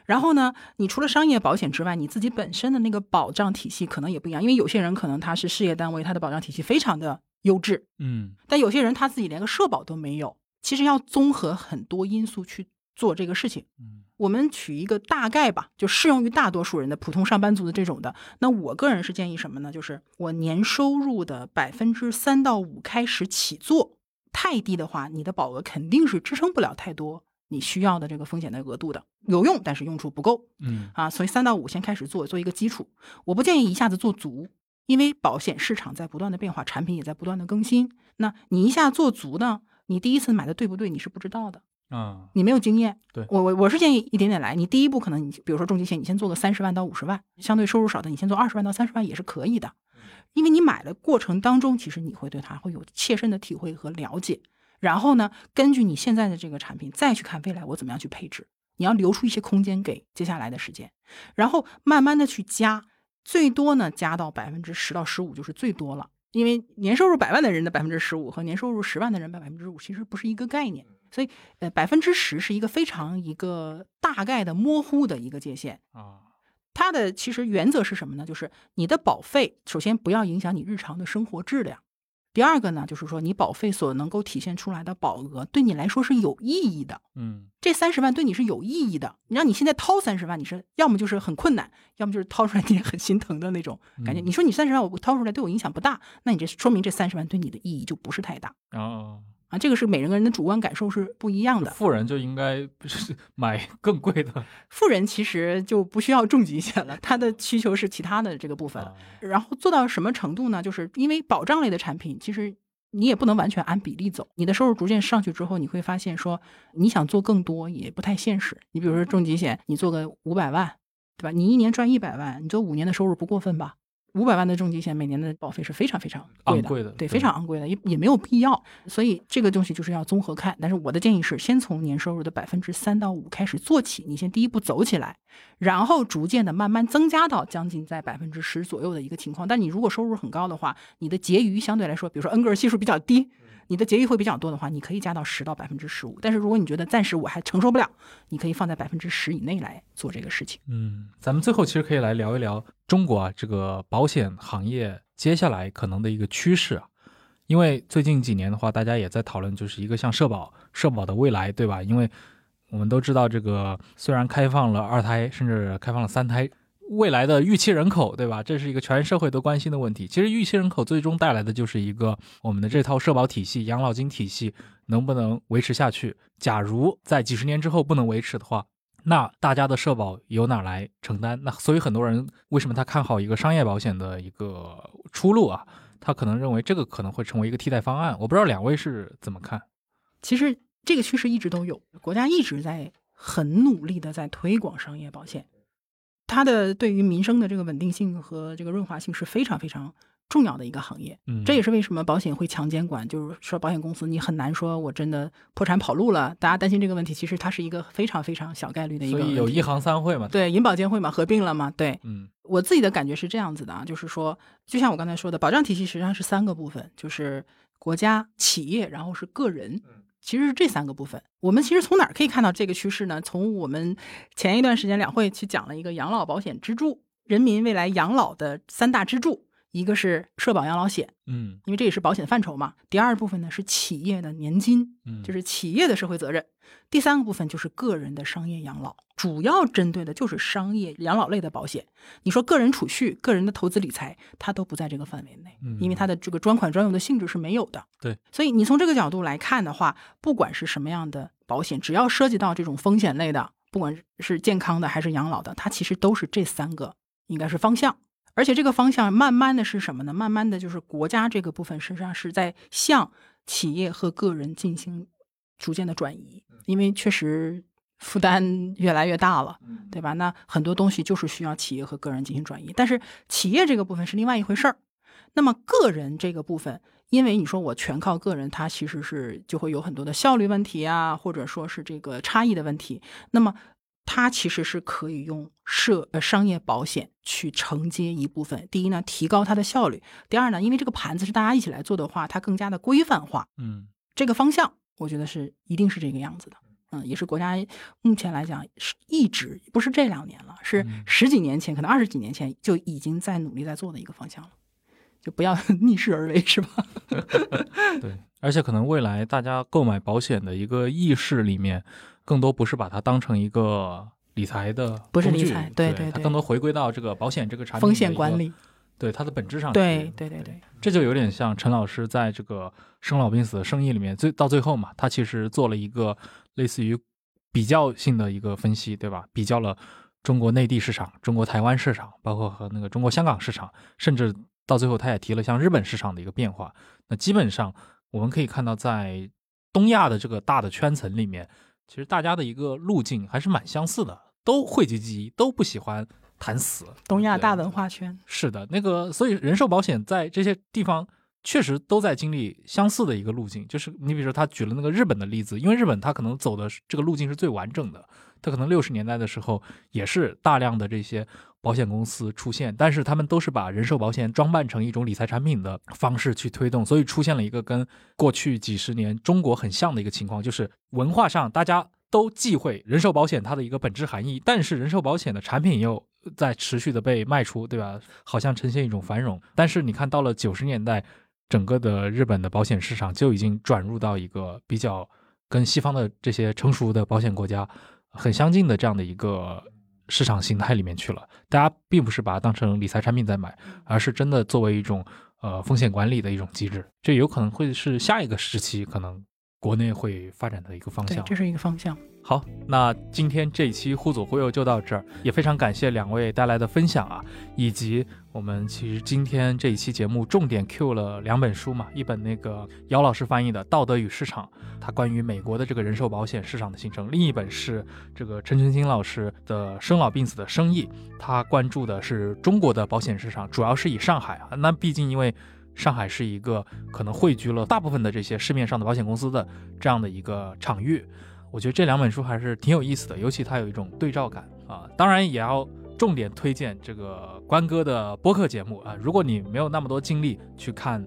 然后呢，你除了商业保险之外，你自己本身的那个保障体系可能也不一样，因为有些人可能他是事业单位，他的保障体系非常的优质，嗯，但有些人他自己连个社保都没有。其实要综合很多因素去做这个事情。嗯，我们取一个大概吧，就适用于大多数人的普通上班族的这种的。那我个人是建议什么呢？就是我年收入的百分之三到五开始起做，太低的话，你的保额肯定是支撑不了太多。你需要的这个风险的额度的有用，但是用处不够。嗯啊，所以三到五先开始做，做一个基础。我不建议一下子做足，因为保险市场在不断的变化，产品也在不断的更新。那你一下做足呢？你第一次买的对不对？你是不知道的啊，你没有经验。对我我我是建议一点点来。你第一步可能你比如说重疾险，你先做个三十万到五十万，相对收入少的，你先做二十万到三十万也是可以的。因为你买的过程当中，其实你会对它会有切身的体会和了解。然后呢，根据你现在的这个产品，再去看未来我怎么样去配置。你要留出一些空间给接下来的时间，然后慢慢的去加，最多呢加到百分之十到十五就是最多了。因为年收入百万的人的百分之十五和年收入十万的人百分之五其实不是一个概念，所以呃百分之十是一个非常一个大概的模糊的一个界限啊。它的其实原则是什么呢？就是你的保费首先不要影响你日常的生活质量。第二个呢，就是说你保费所能够体现出来的保额，对你来说是有意义的。嗯，这三十万对你是有意义的。你让你现在掏三十万，你是要么就是很困难，要么就是掏出来你也很心疼的那种感觉。你说你三十万我掏出来对我影响不大，那你这说明这三十万对你的意义就不是太大。哦。啊，这个是每个人的主观感受是不一样的。富人就应该不是 买更贵的，富人其实就不需要重疾险了，他的需求是其他的这个部分。然后做到什么程度呢？就是因为保障类的产品，其实你也不能完全按比例走。你的收入逐渐上去之后，你会发现说你想做更多也不太现实。你比如说重疾险，你做个五百万，对吧？你一年赚一百万，你做五年的收入不过分吧？五百万的重疾险每年的保费是非常非常昂贵的，对，非常昂贵的，也也没有必要。所以这个东西就是要综合看。但是我的建议是，先从年收入的百分之三到五开始做起，你先第一步走起来，然后逐渐的慢慢增加到将近在百分之十左右的一个情况。但你如果收入很高的话，你的结余相对来说，比如说恩格尔系数比较低。你的结余会比较多的话，你可以加到十到百分之十五。但是如果你觉得暂时我还承受不了，你可以放在百分之十以内来做这个事情。嗯，咱们最后其实可以来聊一聊中国啊这个保险行业接下来可能的一个趋势啊，因为最近几年的话，大家也在讨论就是一个像社保，社保的未来，对吧？因为我们都知道这个虽然开放了二胎，甚至开放了三胎。未来的预期人口，对吧？这是一个全社会都关心的问题。其实预期人口最终带来的就是一个我们的这套社保体系、养老金体系能不能维持下去。假如在几十年之后不能维持的话，那大家的社保由哪来承担？那所以很多人为什么他看好一个商业保险的一个出路啊？他可能认为这个可能会成为一个替代方案。我不知道两位是怎么看？其实这个趋势一直都有，国家一直在很努力的在推广商业保险。它的对于民生的这个稳定性和这个润滑性是非常非常重要的一个行业。嗯，这也是为什么保险会强监管，就是说保险公司你很难说我真的破产跑路了。大家担心这个问题，其实它是一个非常非常小概率的一个。所以有一行三会嘛？对，银保监会嘛，合并了嘛？对，嗯，我自己的感觉是这样子的啊，就是说，就像我刚才说的，保障体系实际上是三个部分，就是国家、企业，然后是个人。其实是这三个部分。我们其实从哪儿可以看到这个趋势呢？从我们前一段时间两会去讲了一个养老保险支柱，人民未来养老的三大支柱。一个是社保养老险，嗯，因为这也是保险范畴嘛。第二部分呢是企业的年金，嗯，就是企业的社会责任。第三个部分就是个人的商业养老，主要针对的就是商业养老类的保险。你说个人储蓄、个人的投资理财，它都不在这个范围内，因为它的这个专款专用的性质是没有的。对，所以你从这个角度来看的话，不管是什么样的保险，只要涉及到这种风险类的，不管是健康的还是养老的，它其实都是这三个应该是方向。而且这个方向慢慢的是什么呢？慢慢的就是国家这个部分实际上是在向企业和个人进行逐渐的转移，因为确实负担越来越大了，对吧？那很多东西就是需要企业和个人进行转移。但是企业这个部分是另外一回事儿。那么个人这个部分，因为你说我全靠个人，它其实是就会有很多的效率问题啊，或者说是这个差异的问题。那么它其实是可以用社呃商业保险去承接一部分。第一呢，提高它的效率；第二呢，因为这个盘子是大家一起来做的话，它更加的规范化。嗯，这个方向我觉得是一定是这个样子的。嗯，也是国家目前来讲是一直不是这两年了，是十几年前，可能二十几年前就已经在努力在做的一个方向了。就不要 逆势而为，是吧？对，而且可能未来大家购买保险的一个意识里面。更多不是把它当成一个理财的不是理财，对对，它更多回归到这个保险这个产品风险管理，对它的本质上，对对对对，这就有点像陈老师在这个生老病死的生意里面，最到最后嘛，他其实做了一个类似于比较性的一个分析，对吧？比较了中国内地市场、中国台湾市场，包括和那个中国香港市场，甚至到最后他也提了像日本市场的一个变化。那基本上我们可以看到，在东亚的这个大的圈层里面。其实大家的一个路径还是蛮相似的，都讳疾忌医，都不喜欢谈死。东亚大文化圈是的，那个所以人寿保险在这些地方确实都在经历相似的一个路径。就是你比如说他举了那个日本的例子，因为日本他可能走的这个路径是最完整的，它可能六十年代的时候也是大量的这些保险公司出现，但是他们都是把人寿保险装扮成一种理财产品的方式去推动，所以出现了一个跟过去几十年中国很像的一个情况，就是文化上大家都忌讳人寿保险它的一个本质含义，但是人寿保险的产品又在持续的被卖出，对吧？好像呈现一种繁荣。但是你看到了九十年代，整个的日本的保险市场就已经转入到一个比较跟西方的这些成熟的保险国家很相近的这样的一个市场形态里面去了。大家并不是把它当成理财产品在买，而是真的作为一种呃风险管理的一种机制。这有可能会是下一个时期可能。国内会发展的一个方向，这是一个方向。好，那今天这一期忽左忽右就到这儿，也非常感谢两位带来的分享啊，以及我们其实今天这一期节目重点 Q 了两本书嘛，一本那个姚老师翻译的《道德与市场》，它关于美国的这个人寿保险市场的形成；另一本是这个陈春兴老师的《生老病死的生意》，他关注的是中国的保险市场，主要是以上海啊，那毕竟因为。上海是一个可能汇聚了大部分的这些市面上的保险公司的这样的一个场域，我觉得这两本书还是挺有意思的，尤其它有一种对照感啊。当然也要重点推荐这个关哥的播客节目啊。如果你没有那么多精力去看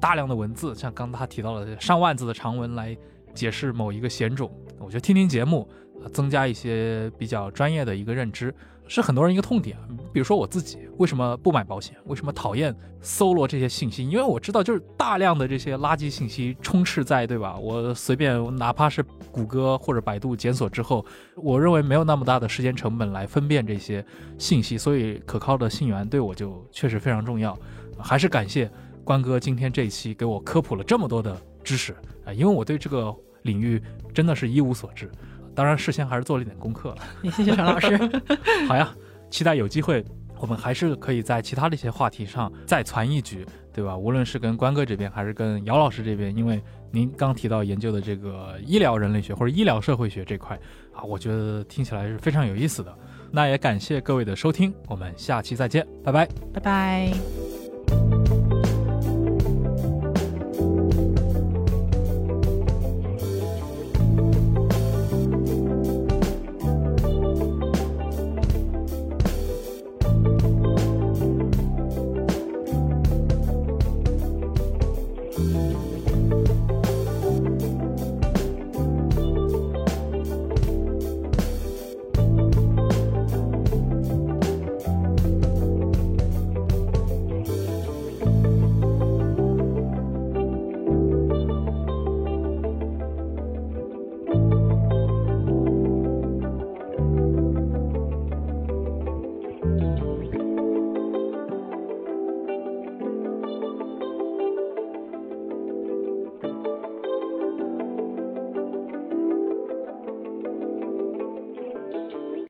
大量的文字，像刚他提到的上万字的长文来解释某一个险种，我觉得听听节目，增加一些比较专业的一个认知。是很多人一个痛点，比如说我自己为什么不买保险？为什么讨厌搜罗这些信息？因为我知道，就是大量的这些垃圾信息充斥在，对吧？我随便哪怕是谷歌或者百度检索之后，我认为没有那么大的时间成本来分辨这些信息，所以可靠的信源对我就确实非常重要。还是感谢关哥今天这一期给我科普了这么多的知识啊，因为我对这个领域真的是一无所知。当然，事先还是做了一点功课了。也谢谢陈老师。好呀，期待有机会，我们还是可以在其他的一些话题上再传一局，对吧？无论是跟关哥这边，还是跟姚老师这边，因为您刚提到研究的这个医疗人类学或者医疗社会学这块啊，我觉得听起来是非常有意思的。那也感谢各位的收听，我们下期再见，拜拜，拜拜。